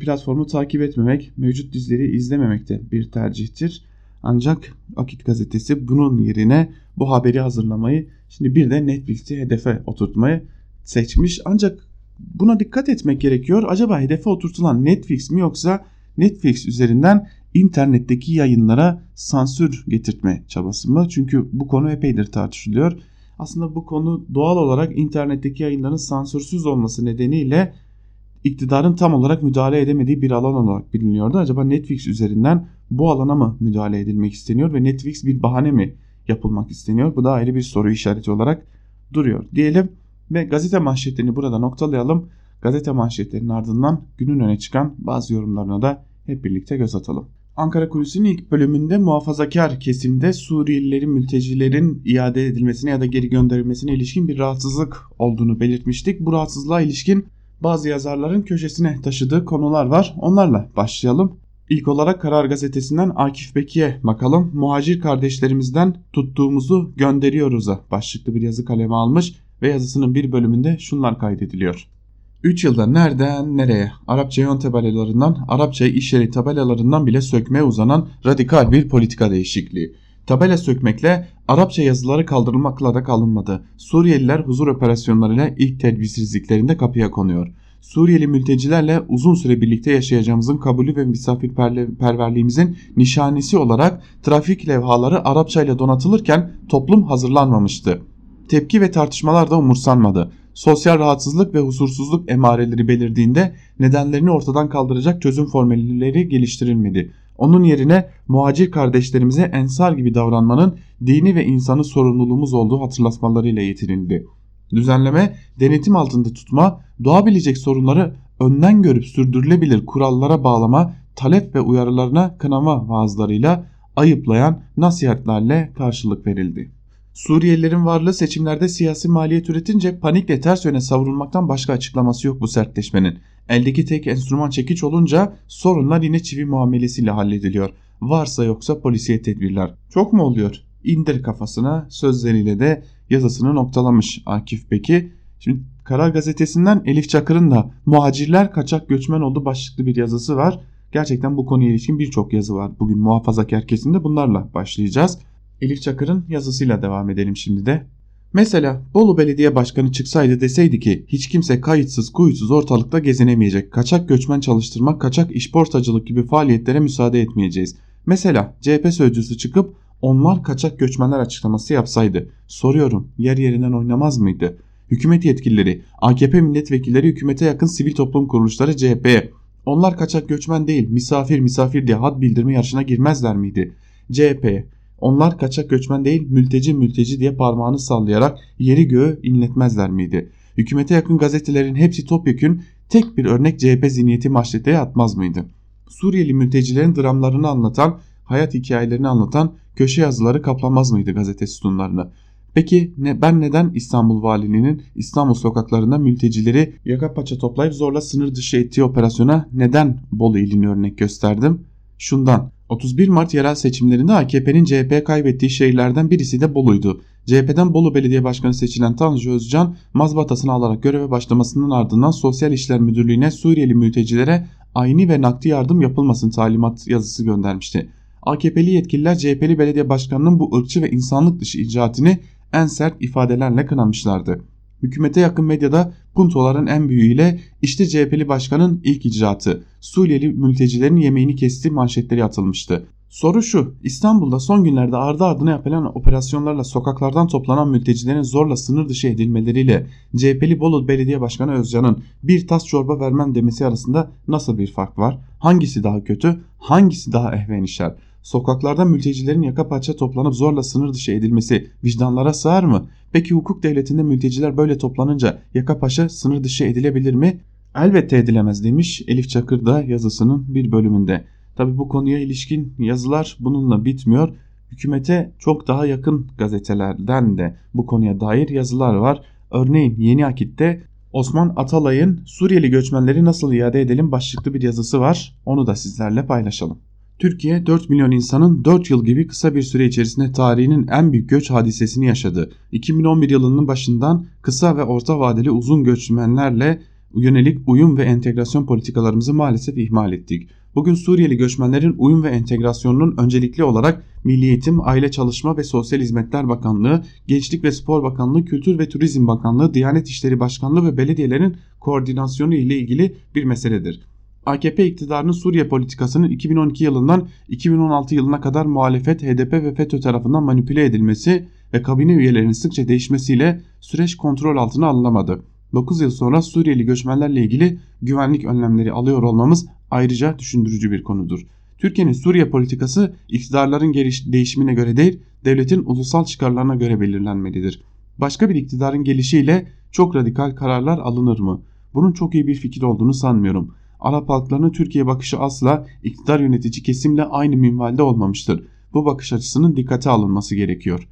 platformu takip etmemek, mevcut dizileri izlememek de bir tercihtir. Ancak Akit gazetesi bunun yerine bu haberi hazırlamayı şimdi bir de Netflix'i hedefe oturtmayı seçmiş. Ancak buna dikkat etmek gerekiyor. Acaba hedefe oturtulan Netflix mi yoksa Netflix üzerinden internetteki yayınlara sansür getirtme çabası mı? Çünkü bu konu epeydir tartışılıyor. Aslında bu konu doğal olarak internetteki yayınların sansürsüz olması nedeniyle iktidarın tam olarak müdahale edemediği bir alan olarak biliniyordu. Acaba Netflix üzerinden bu alana mı müdahale edilmek isteniyor ve Netflix bir bahane mi yapılmak isteniyor? Bu da ayrı bir soru işareti olarak duruyor diyelim ve gazete manşetlerini burada noktalayalım. Gazete manşetlerinin ardından günün öne çıkan bazı yorumlarına da hep birlikte göz atalım. Ankara Kulisi'nin ilk bölümünde muhafazakar kesimde Suriyelilerin, mültecilerin iade edilmesine ya da geri gönderilmesine ilişkin bir rahatsızlık olduğunu belirtmiştik. Bu rahatsızlığa ilişkin bazı yazarların köşesine taşıdığı konular var. Onlarla başlayalım. İlk olarak Karar Gazetesi'nden Akif Beki'ye bakalım. Muhacir kardeşlerimizden tuttuğumuzu gönderiyoruz'a başlıklı bir yazı kaleme almış ve yazısının bir bölümünde şunlar kaydediliyor. 3 yılda nereden nereye Arapça yön tabelalarından Arapça iş yeri tabelalarından bile sökmeye uzanan radikal bir politika değişikliği. Tabela sökmekle Arapça yazıları kaldırılmakla da kalınmadı. Suriyeliler huzur operasyonlarıyla ilk tedbirsizliklerinde kapıya konuyor. Suriyeli mültecilerle uzun süre birlikte yaşayacağımızın kabulü ve misafirperverliğimizin nişanesi olarak trafik levhaları Arapça ile donatılırken toplum hazırlanmamıştı. tepki ve tartışmalar da umursanmadı. Sosyal rahatsızlık ve huzursuzluk emareleri belirdiğinde nedenlerini ortadan kaldıracak çözüm formülleri geliştirilmedi. Onun yerine muhacir kardeşlerimize ensar gibi davranmanın dini ve insanı sorumluluğumuz olduğu hatırlatmalarıyla yetirildi. Düzenleme, denetim altında tutma, doğabilecek sorunları önden görüp sürdürülebilir kurallara bağlama, talep ve uyarılarına kınama vaazlarıyla ayıplayan nasihatlerle karşılık verildi. Suriyelilerin varlığı seçimlerde siyasi maliyet üretince panikle ters yöne savrulmaktan başka açıklaması yok bu sertleşmenin. Eldeki tek enstrüman çekiç olunca sorunlar yine çivi muamelesiyle hallediliyor. Varsa yoksa polisiye tedbirler. Çok mu oluyor? İndir kafasına sözleriyle de yazısını noktalamış Akif Beki. Şimdi Karar Gazetesi'nden Elif Çakır'ın da muhacirler kaçak göçmen oldu başlıklı bir yazısı var. Gerçekten bu konuya ilişkin birçok yazı var. Bugün muhafazakar kesimde bunlarla başlayacağız. Elif Çakır'ın yazısıyla devam edelim şimdi de. Mesela Bolu Belediye Başkanı çıksaydı deseydi ki hiç kimse kayıtsız kuyutsuz ortalıkta gezinemeyecek. Kaçak göçmen çalıştırmak, kaçak işportacılık gibi faaliyetlere müsaade etmeyeceğiz. Mesela CHP sözcüsü çıkıp onlar kaçak göçmenler açıklaması yapsaydı. Soruyorum yer yerinden oynamaz mıydı? Hükümet yetkilileri, AKP milletvekilleri hükümete yakın sivil toplum kuruluşları CHP'ye onlar kaçak göçmen değil misafir misafir diye had bildirme yarışına girmezler miydi? CHP onlar kaçak göçmen değil mülteci mülteci diye parmağını sallayarak yeri göğü inletmezler miydi? Hükümete yakın gazetelerin hepsi topyekün tek bir örnek CHP zihniyeti maşreteye atmaz mıydı? Suriyeli mültecilerin dramlarını anlatan, hayat hikayelerini anlatan köşe yazıları kaplamaz mıydı gazete sütunlarını? Peki ne, ben neden İstanbul Valiliğinin İstanbul sokaklarında mültecileri yaka paça toplayıp zorla sınır dışı ettiği operasyona neden Bolu ilini örnek gösterdim? Şundan 31 Mart yerel seçimlerinde AKP'nin CHP kaybettiği şehirlerden birisi de Bolu'ydu. CHP'den Bolu Belediye Başkanı seçilen Tanju Özcan mazbatasını alarak göreve başlamasının ardından Sosyal İşler Müdürlüğü'ne Suriyeli mültecilere aynı ve nakdi yardım yapılmasın talimat yazısı göndermişti. AKP'li yetkililer CHP'li belediye başkanının bu ırkçı ve insanlık dışı icraatini en sert ifadelerle kınamışlardı. Hükümete yakın medyada puntoların en büyüğüyle işte CHP'li başkanın ilk icraatı Suriyeli mültecilerin yemeğini kesti manşetleri atılmıştı. Soru şu İstanbul'da son günlerde ardı ardına yapılan operasyonlarla sokaklardan toplanan mültecilerin zorla sınır dışı edilmeleriyle CHP'li Bolu Belediye Başkanı Özcan'ın bir tas çorba vermem demesi arasında nasıl bir fark var? Hangisi daha kötü? Hangisi daha ehven işler? Sokaklarda mültecilerin yaka paça toplanıp zorla sınır dışı edilmesi vicdanlara sığar mı? Peki hukuk devletinde mülteciler böyle toplanınca yaka paça sınır dışı edilebilir mi? Elbette edilemez demiş Elif Çakır da yazısının bir bölümünde. Tabi bu konuya ilişkin yazılar bununla bitmiyor. Hükümete çok daha yakın gazetelerden de bu konuya dair yazılar var. Örneğin Yeni Akit'te Osman Atalay'ın Suriyeli göçmenleri nasıl iade edelim başlıklı bir yazısı var. Onu da sizlerle paylaşalım. Türkiye 4 milyon insanın 4 yıl gibi kısa bir süre içerisinde tarihinin en büyük göç hadisesini yaşadı. 2011 yılının başından kısa ve orta vadeli uzun göçmenlerle yönelik uyum ve entegrasyon politikalarımızı maalesef ihmal ettik. Bugün Suriyeli göçmenlerin uyum ve entegrasyonunun öncelikli olarak Milli Eğitim, Aile Çalışma ve Sosyal Hizmetler Bakanlığı, Gençlik ve Spor Bakanlığı, Kültür ve Turizm Bakanlığı, Diyanet İşleri Başkanlığı ve belediyelerin koordinasyonu ile ilgili bir meseledir. AKP iktidarının Suriye politikasının 2012 yılından 2016 yılına kadar muhalefet, HDP ve FETÖ tarafından manipüle edilmesi ve kabine üyelerinin sıkça değişmesiyle süreç kontrol altına alınamadı. 9 yıl sonra Suriyeli göçmenlerle ilgili güvenlik önlemleri alıyor olmamız ayrıca düşündürücü bir konudur. Türkiye'nin Suriye politikası iktidarların değişimine göre değil, devletin ulusal çıkarlarına göre belirlenmelidir. Başka bir iktidarın gelişiyle çok radikal kararlar alınır mı? Bunun çok iyi bir fikir olduğunu sanmıyorum. Arap halklarının Türkiye bakışı asla iktidar yönetici kesimle aynı minvalde olmamıştır. Bu bakış açısının dikkate alınması gerekiyor.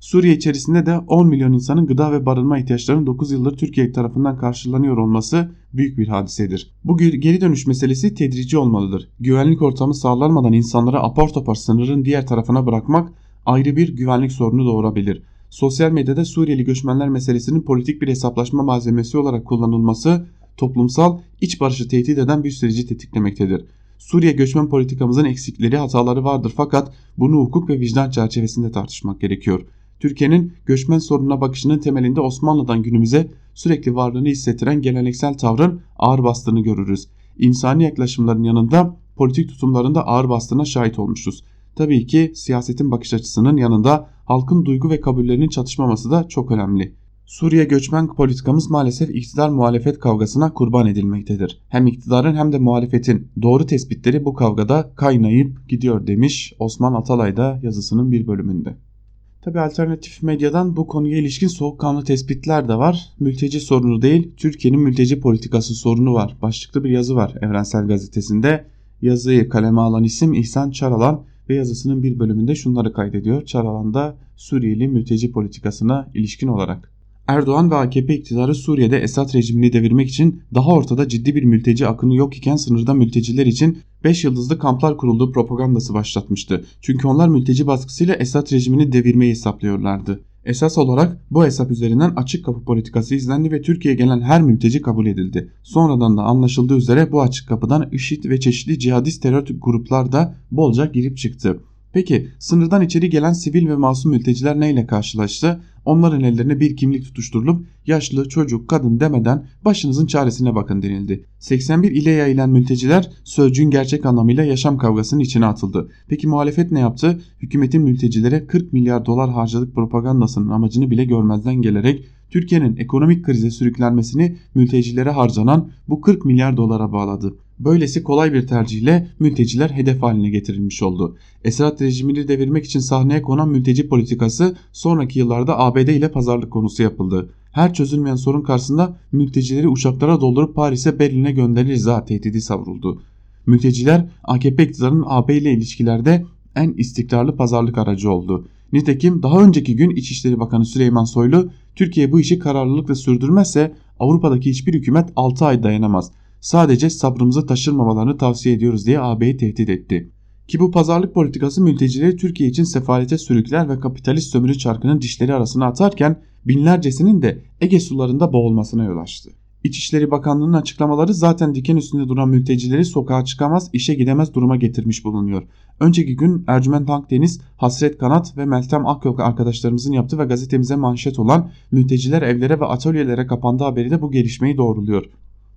Suriye içerisinde de 10 milyon insanın gıda ve barınma ihtiyaçlarının 9 yıldır Türkiye tarafından karşılanıyor olması büyük bir hadisedir. Bu geri dönüş meselesi tedrici olmalıdır. Güvenlik ortamı sağlanmadan insanları apar topar sınırın diğer tarafına bırakmak ayrı bir güvenlik sorunu doğurabilir. Sosyal medyada Suriyeli göçmenler meselesinin politik bir hesaplaşma malzemesi olarak kullanılması toplumsal iç barışı tehdit eden bir süreci tetiklemektedir. Suriye göçmen politikamızın eksikleri, hataları vardır fakat bunu hukuk ve vicdan çerçevesinde tartışmak gerekiyor. Türkiye'nin göçmen sorununa bakışının temelinde Osmanlı'dan günümüze sürekli varlığını hissettiren geleneksel tavrın ağır bastığını görürüz. İnsani yaklaşımların yanında politik tutumlarında ağır bastığına şahit olmuşuz. tabii ki siyasetin bakış açısının yanında halkın duygu ve kabullerinin çatışmaması da çok önemli. Suriye göçmen politikamız maalesef iktidar muhalefet kavgasına kurban edilmektedir. Hem iktidarın hem de muhalefetin doğru tespitleri bu kavgada kaynayıp gidiyor demiş Osman Atalay da yazısının bir bölümünde. Tabi alternatif medyadan bu konuya ilişkin soğukkanlı tespitler de var. Mülteci sorunu değil, Türkiye'nin mülteci politikası sorunu var. Başlıklı bir yazı var Evrensel Gazetesi'nde. Yazıyı kaleme alan isim İhsan Çaralan ve yazısının bir bölümünde şunları kaydediyor. Çaralan da Suriyeli mülteci politikasına ilişkin olarak. Erdoğan ve AKP iktidarı Suriye'de Esad rejimini devirmek için daha ortada ciddi bir mülteci akını yok iken sınırda mülteciler için 5 yıldızlı kamplar kurulduğu propagandası başlatmıştı. Çünkü onlar mülteci baskısıyla Esad rejimini devirmeyi hesaplıyorlardı. Esas olarak bu hesap üzerinden açık kapı politikası izlendi ve Türkiye'ye gelen her mülteci kabul edildi. Sonradan da anlaşıldığı üzere bu açık kapıdan IŞİD ve çeşitli cihadist terör gruplar da bolca girip çıktı. Peki sınırdan içeri gelen sivil ve masum mülteciler neyle karşılaştı? Onların ellerine bir kimlik tutuşturulup yaşlı, çocuk, kadın demeden başınızın çaresine bakın denildi. 81 ile yayılan mülteciler sözcüğün gerçek anlamıyla yaşam kavgasının içine atıldı. Peki muhalefet ne yaptı? Hükümetin mültecilere 40 milyar dolar harcadık propagandasının amacını bile görmezden gelerek Türkiye'nin ekonomik krize sürüklenmesini mültecilere harcanan bu 40 milyar dolara bağladı. Böylesi kolay bir tercihle mülteciler hedef haline getirilmiş oldu. Esad rejimini devirmek için sahneye konan mülteci politikası sonraki yıllarda ABD ile pazarlık konusu yapıldı. Her çözülmeyen sorun karşısında mültecileri uçaklara doldurup Paris'e Berlin'e göndeririz ha tehdidi savruldu. Mülteciler AKP iktidarının AB ile ilişkilerde en istikrarlı pazarlık aracı oldu. Nitekim daha önceki gün İçişleri Bakanı Süleyman Soylu Türkiye bu işi kararlılıkla sürdürmezse Avrupa'daki hiçbir hükümet 6 ay dayanamaz. Sadece sabrımızı taşırmamalarını tavsiye ediyoruz diye AB'yi tehdit etti. Ki bu pazarlık politikası mültecileri Türkiye için sefalete sürükler ve kapitalist sömürü çarkının dişleri arasına atarken binlercesinin de Ege sularında boğulmasına yol açtı. İçişleri Bakanlığı'nın açıklamaları zaten diken üstünde duran mültecileri sokağa çıkamaz, işe gidemez duruma getirmiş bulunuyor. Önceki gün Ercüment Akdeniz, Hasret Kanat ve Meltem Akyol arkadaşlarımızın yaptığı ve gazetemize manşet olan mülteciler evlere ve atölyelere kapandığı haberi de bu gelişmeyi doğruluyor.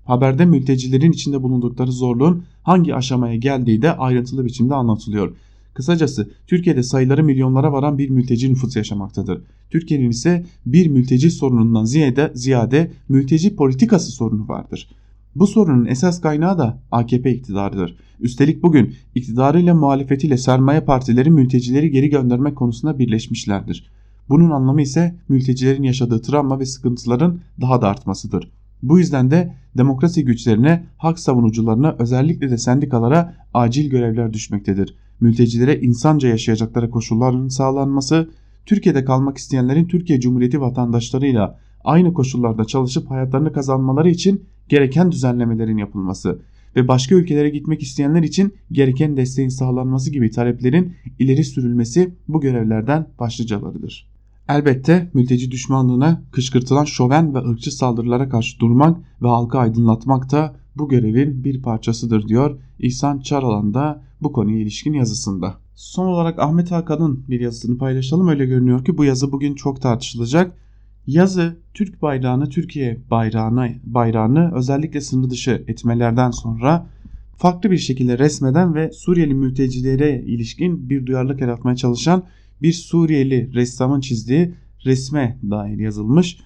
Haberde mültecilerin içinde bulundukları zorluğun hangi aşamaya geldiği de ayrıntılı biçimde anlatılıyor. Kısacası Türkiye'de sayıları milyonlara varan bir mülteci nüfus yaşamaktadır. Türkiye'nin ise bir mülteci sorunundan ziyade, ziyade mülteci politikası sorunu vardır. Bu sorunun esas kaynağı da AKP iktidarıdır. Üstelik bugün iktidarıyla muhalefetiyle sermaye partileri mültecileri geri göndermek konusunda birleşmişlerdir. Bunun anlamı ise mültecilerin yaşadığı travma ve sıkıntıların daha da artmasıdır. Bu yüzden de demokrasi güçlerine, hak savunucularına özellikle de sendikalara acil görevler düşmektedir. Mültecilere insanca yaşayacakları koşulların sağlanması, Türkiye'de kalmak isteyenlerin Türkiye Cumhuriyeti vatandaşlarıyla aynı koşullarda çalışıp hayatlarını kazanmaları için gereken düzenlemelerin yapılması ve başka ülkelere gitmek isteyenler için gereken desteğin sağlanması gibi taleplerin ileri sürülmesi bu görevlerden başlıcalarıdır. Elbette mülteci düşmanlığına kışkırtılan şoven ve ırkçı saldırılara karşı durmak ve halkı aydınlatmak da bu görevin bir parçasıdır diyor İhsan Çaralan da bu konuya ilişkin yazısında. Son olarak Ahmet Hakan'ın bir yazısını paylaşalım. Öyle görünüyor ki bu yazı bugün çok tartışılacak. Yazı Türk bayrağını Türkiye bayrağını, bayrağını özellikle sınır dışı etmelerden sonra farklı bir şekilde resmeden ve Suriyeli mültecilere ilişkin bir duyarlılık yaratmaya çalışan bir Suriyeli ressamın çizdiği resme dair yazılmış.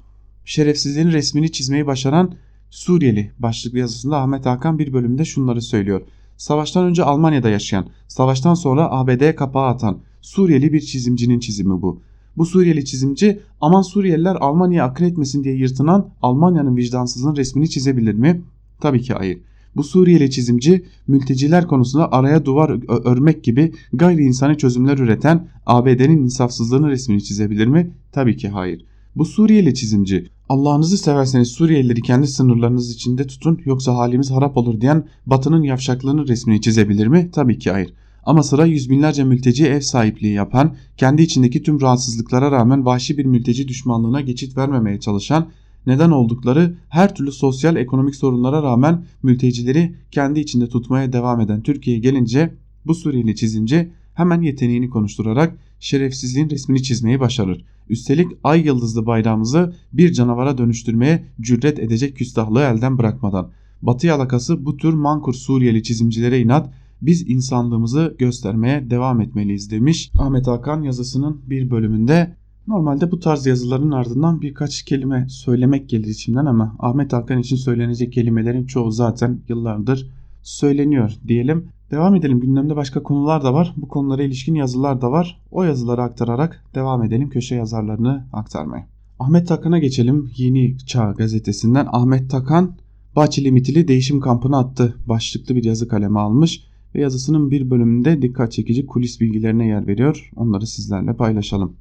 Şerefsizliğin resmini çizmeyi başaran Suriyeli başlıklı yazısında Ahmet Hakan bir bölümde şunları söylüyor. Savaştan önce Almanya'da yaşayan, savaştan sonra ABD'ye kapağı atan Suriyeli bir çizimcinin çizimi bu. Bu Suriyeli çizimci aman Suriyeliler Almanya'ya akın etmesin diye yırtınan Almanya'nın vicdansızlığın resmini çizebilir mi? Tabii ki hayır. Bu Suriyeli çizimci mülteciler konusunda araya duvar örmek gibi gayri insani çözümler üreten ABD'nin insafsızlığını resmini çizebilir mi? Tabii ki hayır. Bu Suriyeli çizimci Allah'ınızı severseniz Suriyelileri kendi sınırlarınız içinde tutun yoksa halimiz harap olur diyen Batı'nın yavşaklığını resmini çizebilir mi? Tabii ki hayır. Ama sıra yüz binlerce mülteci ev sahipliği yapan, kendi içindeki tüm rahatsızlıklara rağmen vahşi bir mülteci düşmanlığına geçit vermemeye çalışan neden oldukları her türlü sosyal ekonomik sorunlara rağmen mültecileri kendi içinde tutmaya devam eden Türkiye'ye gelince bu Suriyeli çizimci hemen yeteneğini konuşturarak şerefsizliğin resmini çizmeyi başarır. Üstelik ay yıldızlı bayrağımızı bir canavara dönüştürmeye cüret edecek küstahlığı elden bırakmadan. Batı yalakası bu tür mankur Suriyeli çizimcilere inat biz insanlığımızı göstermeye devam etmeliyiz demiş. Ahmet Hakan yazısının bir bölümünde Normalde bu tarz yazıların ardından birkaç kelime söylemek gelir içimden ama Ahmet Hakan için söylenecek kelimelerin çoğu zaten yıllardır söyleniyor diyelim. Devam edelim gündemde başka konular da var. Bu konulara ilişkin yazılar da var. O yazıları aktararak devam edelim köşe yazarlarını aktarmaya. Ahmet Takan'a geçelim. Yeni Çağ gazetesinden Ahmet Takan Bahçeli Mitili değişim kampına attı. Başlıklı bir yazı kaleme almış ve yazısının bir bölümünde dikkat çekici kulis bilgilerine yer veriyor. Onları sizlerle paylaşalım.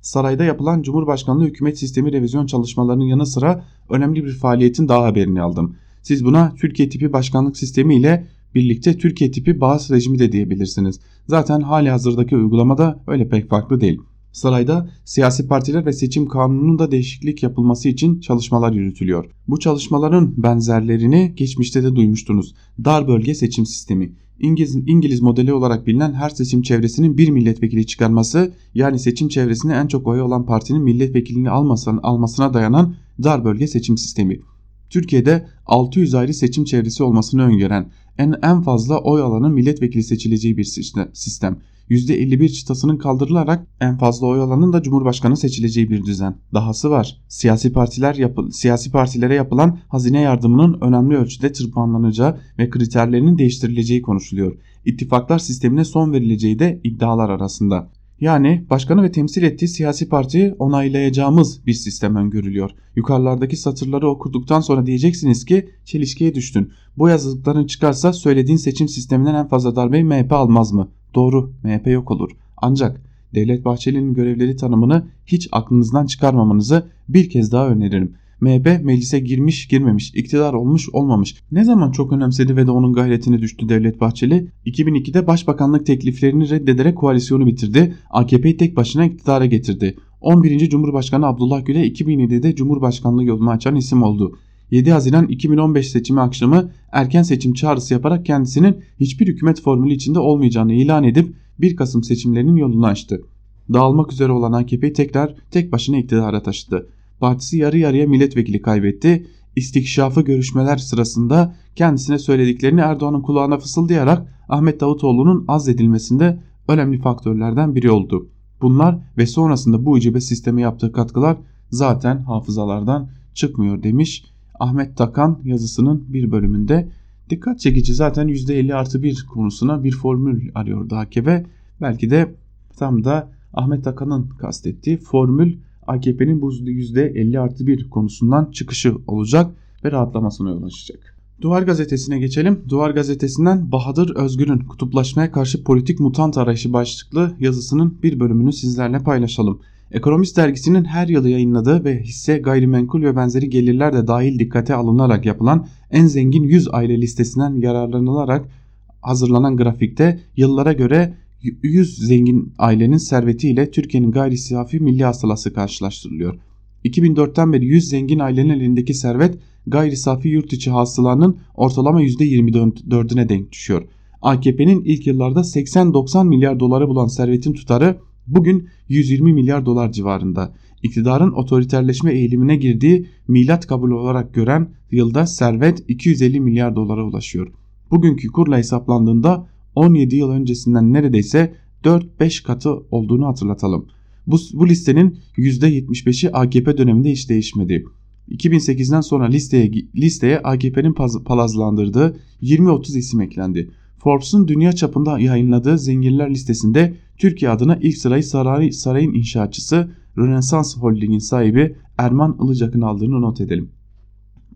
Sarayda yapılan Cumhurbaşkanlığı hükümet sistemi revizyon çalışmalarının yanı sıra önemli bir faaliyetin daha haberini aldım. Siz buna Türkiye tipi başkanlık sistemi ile birlikte Türkiye tipi bağız rejimi de diyebilirsiniz. Zaten hali hazırdaki uygulamada öyle pek farklı değil. Sarayda siyasi partiler ve seçim kanununda değişiklik yapılması için çalışmalar yürütülüyor. Bu çalışmaların benzerlerini geçmişte de duymuştunuz. Dar bölge seçim sistemi. İngiliz, İngiliz modeli olarak bilinen her seçim çevresinin bir milletvekili çıkarması yani seçim çevresinde en çok oy olan partinin milletvekilini almasına, almasına dayanan dar bölge seçim sistemi. Türkiye'de 600 ayrı seçim çevresi olmasını öngören en, en fazla oy alanın milletvekili seçileceği bir sistem. %51 çıtasının kaldırılarak en fazla oy alanın da Cumhurbaşkanı seçileceği bir düzen. Dahası var. Siyasi partiler yapı, siyasi partilere yapılan hazine yardımının önemli ölçüde tırpanlanacağı ve kriterlerinin değiştirileceği konuşuluyor. İttifaklar sistemine son verileceği de iddialar arasında. Yani başkanı ve temsil ettiği siyasi partiyi onaylayacağımız bir sistem öngörülüyor. Yukarılardaki satırları okuduktan sonra diyeceksiniz ki çelişkiye düştün. Bu yazılıkların çıkarsa söylediğin seçim sisteminden en fazla darbeyi MHP almaz mı? Doğru MHP yok olur. Ancak Devlet Bahçeli'nin görevleri tanımını hiç aklınızdan çıkarmamanızı bir kez daha öneririm. MHP meclise girmiş girmemiş, iktidar olmuş olmamış. Ne zaman çok önemsedi ve de onun gayretini düştü Devlet Bahçeli? 2002'de başbakanlık tekliflerini reddederek koalisyonu bitirdi. AKP'yi tek başına iktidara getirdi. 11. Cumhurbaşkanı Abdullah Gül'e 2007'de Cumhurbaşkanlığı yolunu açan isim oldu. 7 Haziran 2015 seçimi akşamı erken seçim çağrısı yaparak kendisinin hiçbir hükümet formülü içinde olmayacağını ilan edip 1 Kasım seçimlerinin yolunu açtı. Dağılmak üzere olan AKP tekrar tek başına iktidara taşıdı. Partisi yarı yarıya milletvekili kaybetti. İstikşafı görüşmeler sırasında kendisine söylediklerini Erdoğan'ın kulağına fısıldayarak Ahmet Davutoğlu'nun azledilmesinde önemli faktörlerden biri oldu. Bunlar ve sonrasında bu icibe sisteme yaptığı katkılar zaten hafızalardan çıkmıyor demiş Ahmet Takan yazısının bir bölümünde. Dikkat çekici zaten %50 artı 1 konusuna bir formül arıyordu AKP. Belki de tam da Ahmet Takan'ın kastettiği formül AKP'nin bu %50 artı 1 konusundan çıkışı olacak ve rahatlamasına yol açacak. Duvar gazetesine geçelim. Duvar gazetesinden Bahadır Özgür'ün kutuplaşmaya karşı politik mutant arayışı başlıklı yazısının bir bölümünü sizlerle paylaşalım. Ekonomist dergisinin her yılı yayınladığı ve hisse, gayrimenkul ve benzeri gelirler de dahil dikkate alınarak yapılan en zengin 100 aile listesinden yararlanılarak hazırlanan grafikte yıllara göre 100 zengin ailenin servetiyle Türkiye'nin gayri safi milli hasılası karşılaştırılıyor. 2004'ten beri 100 zengin ailenin elindeki servet gayri safi yurt içi hasılanın ortalama %24'üne denk düşüyor. AKP'nin ilk yıllarda 80-90 milyar doları bulan servetin tutarı bugün 120 milyar dolar civarında. İktidarın otoriterleşme eğilimine girdiği milat kabul olarak gören yılda servet 250 milyar dolara ulaşıyor. Bugünkü kurla hesaplandığında 17 yıl öncesinden neredeyse 4-5 katı olduğunu hatırlatalım. Bu, bu listenin %75'i AKP döneminde hiç değişmedi. 2008'den sonra listeye, listeye AKP'nin palazlandırdığı 20-30 isim eklendi. Forbes'un dünya çapında yayınladığı zenginler listesinde Türkiye adına ilk sırayı saray, sarayın inşaatçısı Rönesans Holding'in sahibi Erman Ilıcak'ın aldığını not edelim.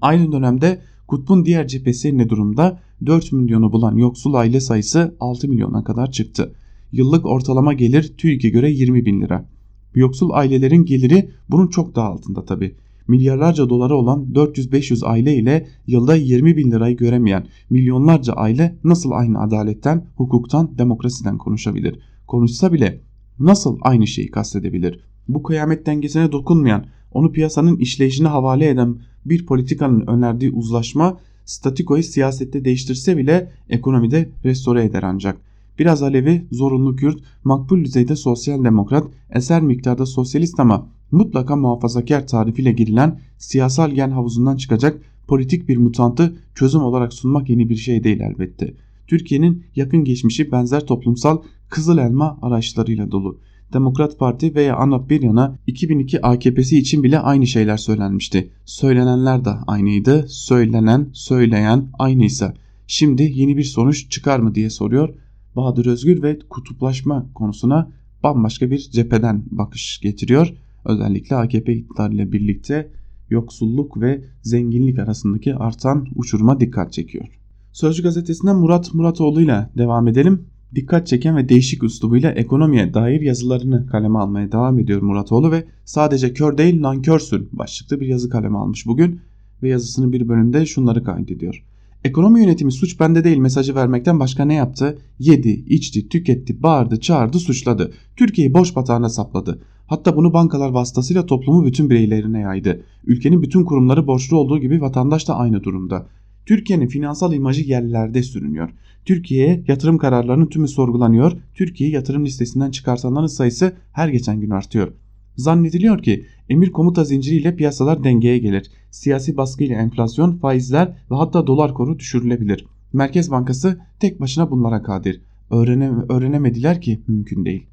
Aynı dönemde kutbun diğer cephesi ne durumda? 4 milyonu bulan yoksul aile sayısı 6 milyona kadar çıktı. Yıllık ortalama gelir TÜİK'e göre 20 bin lira. Yoksul ailelerin geliri bunun çok daha altında tabi. Milyarlarca doları olan 400-500 aile ile yılda 20 bin lirayı göremeyen milyonlarca aile nasıl aynı adaletten, hukuktan, demokrasiden konuşabilir? Konuşsa bile nasıl aynı şeyi kastedebilir? Bu kıyamet dengesine dokunmayan, onu piyasanın işleyişine havale eden bir politikanın önerdiği uzlaşma statikoyu siyasette değiştirse bile ekonomide restore eder ancak. Biraz Alevi, zorunlu Kürt, makbul düzeyde sosyal demokrat, eser miktarda sosyalist ama mutlaka muhafazakar tarifiyle girilen siyasal gen havuzundan çıkacak politik bir mutantı çözüm olarak sunmak yeni bir şey değil elbette. Türkiye'nin yakın geçmişi benzer toplumsal kızıl elma araçlarıyla dolu. Demokrat Parti veya ANAP bir yana 2002 AKP'si için bile aynı şeyler söylenmişti. Söylenenler de aynıydı. Söylenen, söyleyen aynıysa. Şimdi yeni bir sonuç çıkar mı diye soruyor. Bahadır Özgür ve kutuplaşma konusuna bambaşka bir cepheden bakış getiriyor. Özellikle AKP iktidarıyla birlikte yoksulluk ve zenginlik arasındaki artan uçuruma dikkat çekiyor. Sözcü gazetesinden Murat Muratoğlu ile devam edelim. Dikkat çeken ve değişik üslubuyla ekonomiye dair yazılarını kaleme almaya devam ediyor Muratoğlu ve sadece kör değil nankörsün başlıklı bir yazı kaleme almış bugün ve yazısının bir bölümünde şunları kaydediyor. Ekonomi yönetimi suç bende değil mesajı vermekten başka ne yaptı? Yedi, içti, tüketti, bağırdı, çağırdı, suçladı. Türkiye'yi boş batağına sapladı. Hatta bunu bankalar vasıtasıyla toplumu bütün bireylerine yaydı. Ülkenin bütün kurumları borçlu olduğu gibi vatandaş da aynı durumda. Türkiye'nin finansal imajı yerlerde sürünüyor. Türkiye'ye yatırım kararlarının tümü sorgulanıyor. Türkiye'yi yatırım listesinden çıkartanların sayısı her geçen gün artıyor. Zannediliyor ki emir komuta zinciriyle piyasalar dengeye gelir. Siyasi baskıyla enflasyon, faizler ve hatta dolar kuru düşürülebilir. Merkez Bankası tek başına bunlara kadir. Öğrene, öğrenemediler ki mümkün değil.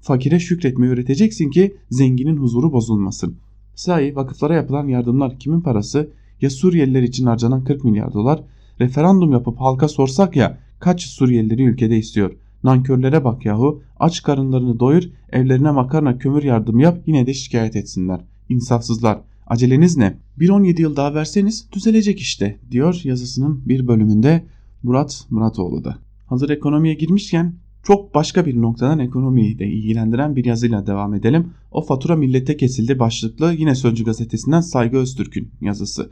Fakire şükretmeyi öğreteceksin ki zenginin huzuru bozulmasın. Sahi vakıflara yapılan yardımlar kimin parası? Ya Suriyeliler için harcanan 40 milyar dolar? Referandum yapıp halka sorsak ya kaç Suriyelileri ülkede istiyor? Nankörlere bak yahu aç karınlarını doyur evlerine makarna kömür yardım yap yine de şikayet etsinler. İnsafsızlar aceleniz ne? Bir 17 yıl daha verseniz düzelecek işte diyor yazısının bir bölümünde Murat Muratoğlu da. Hazır ekonomiye girmişken çok başka bir noktadan ekonomiyi de ilgilendiren bir yazıyla devam edelim. O fatura millete kesildi başlıklı yine Sözcü gazetesinden Saygı Öztürk'ün yazısı.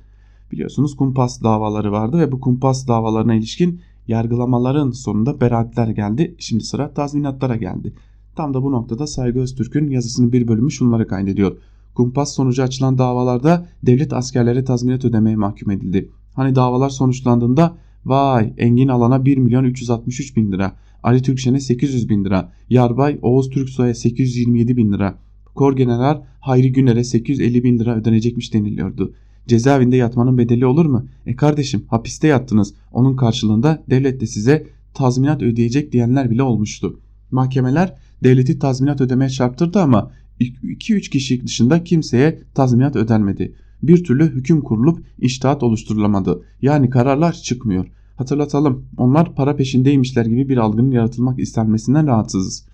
Biliyorsunuz kumpas davaları vardı ve bu kumpas davalarına ilişkin yargılamaların sonunda beraatler geldi. Şimdi sıra tazminatlara geldi. Tam da bu noktada Saygı Öztürk'ün yazısının bir bölümü şunları kaydediyor. Kumpas sonucu açılan davalarda devlet askerlere tazminat ödemeye mahkum edildi. Hani davalar sonuçlandığında vay Engin Alan'a 1 milyon 363 bin lira, Ali Türkşen'e 800 bin lira, Yarbay Oğuz Türksoy'a 827 bin lira, Kor General Hayri Güner'e 850 bin lira ödenecekmiş deniliyordu. Cezaevinde yatmanın bedeli olur mu? E kardeşim hapiste yattınız. Onun karşılığında devlet de size tazminat ödeyecek diyenler bile olmuştu. Mahkemeler devleti tazminat ödemeye çarptırdı ama 2-3 kişi dışında kimseye tazminat ödenmedi. Bir türlü hüküm kurulup iştahat oluşturulamadı. Yani kararlar çıkmıyor. Hatırlatalım onlar para peşindeymişler gibi bir algının yaratılmak istenmesinden rahatsızız.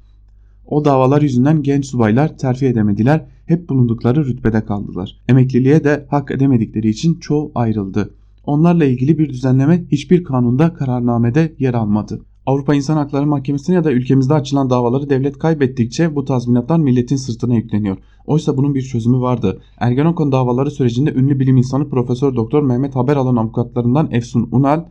O davalar yüzünden genç subaylar terfi edemediler, hep bulundukları rütbede kaldılar. Emekliliğe de hak edemedikleri için çoğu ayrıldı. Onlarla ilgili bir düzenleme hiçbir kanunda kararnamede yer almadı. Avrupa İnsan Hakları Mahkemesi'ne ya da ülkemizde açılan davaları devlet kaybettikçe bu tazminatlar milletin sırtına yükleniyor. Oysa bunun bir çözümü vardı. Ergenekon davaları sürecinde ünlü bilim insanı Profesör Doktor Mehmet Haberalan avukatlarından Efsun Unal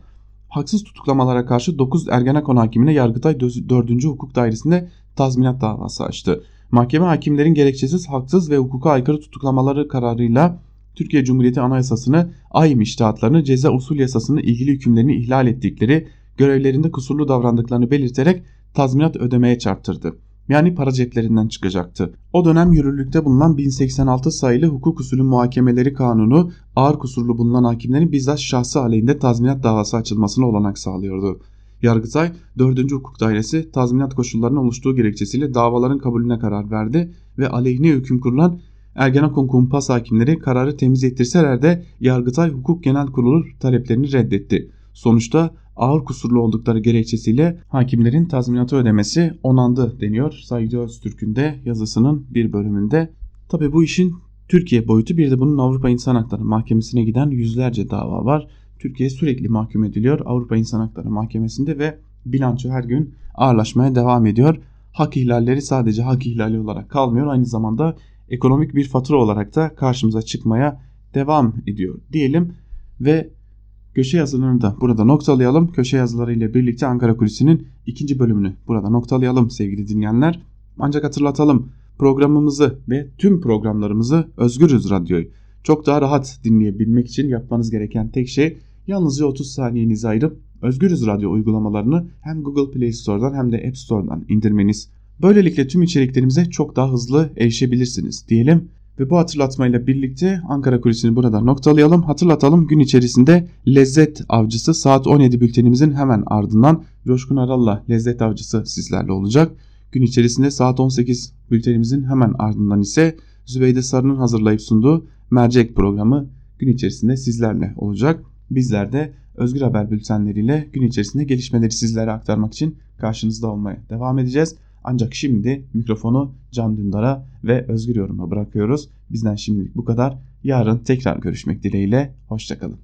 haksız tutuklamalara karşı 9 Ergenekon hakimine Yargıtay 4. Hukuk Dairesi'nde tazminat davası açtı. Mahkeme hakimlerin gerekçesiz, haksız ve hukuka aykırı tutuklamaları kararıyla Türkiye Cumhuriyeti Anayasası'nı, AYM iştihatlarını, ceza usul yasasını ilgili hükümlerini ihlal ettikleri, görevlerinde kusurlu davrandıklarını belirterek tazminat ödemeye çarptırdı. Yani para ceplerinden çıkacaktı. O dönem yürürlükte bulunan 1086 sayılı hukuk usulü muhakemeleri kanunu ağır kusurlu bulunan hakimlerin bizzat şahsı aleyhinde tazminat davası açılmasına olanak sağlıyordu. Yargıtay 4. Hukuk Dairesi tazminat koşullarının oluştuğu gerekçesiyle davaların kabulüne karar verdi ve aleyhine hüküm kurulan Ergenekon kumpas hakimleri kararı temiz ettirseler de Yargıtay Hukuk Genel Kurulu taleplerini reddetti. Sonuçta ağır kusurlu oldukları gerekçesiyle hakimlerin tazminatı ödemesi onandı deniyor Saygı Öztürk'ün de yazısının bir bölümünde. Tabi bu işin Türkiye boyutu bir de bunun Avrupa İnsan Hakları Mahkemesi'ne giden yüzlerce dava var. Türkiye sürekli mahkum ediliyor Avrupa İnsan Hakları Mahkemesi'nde ve bilanço her gün ağırlaşmaya devam ediyor. Hak ihlalleri sadece hak ihlali olarak kalmıyor aynı zamanda ekonomik bir fatura olarak da karşımıza çıkmaya devam ediyor diyelim ve köşe yazılarını da burada noktalayalım. Köşe yazıları ile birlikte Ankara Kulisi'nin ikinci bölümünü burada noktalayalım sevgili dinleyenler. Ancak hatırlatalım programımızı ve tüm programlarımızı Özgürüz Radyo'yu çok daha rahat dinleyebilmek için yapmanız gereken tek şey yalnızca 30 saniyenizi ayırıp Özgürüz Radyo uygulamalarını hem Google Play Store'dan hem de App Store'dan indirmeniz. Böylelikle tüm içeriklerimize çok daha hızlı erişebilirsiniz diyelim Ve bu hatırlatmayla birlikte Ankara Kulisi'ni burada noktalayalım. Hatırlatalım gün içerisinde Lezzet Avcısı saat 17 bültenimizin hemen ardından Coşkun Aral'la Lezzet Avcısı sizlerle olacak. Gün içerisinde saat 18 bültenimizin hemen ardından ise Zübeyde Sarı'nın hazırlayıp sunduğu Mercek programı gün içerisinde sizlerle olacak. Bizler de Özgür Haber bültenleriyle gün içerisinde gelişmeleri sizlere aktarmak için karşınızda olmaya devam edeceğiz. Ancak şimdi mikrofonu Can Dündar'a ve Özgür Yorum'a bırakıyoruz. Bizden şimdilik bu kadar. Yarın tekrar görüşmek dileğiyle. Hoşçakalın.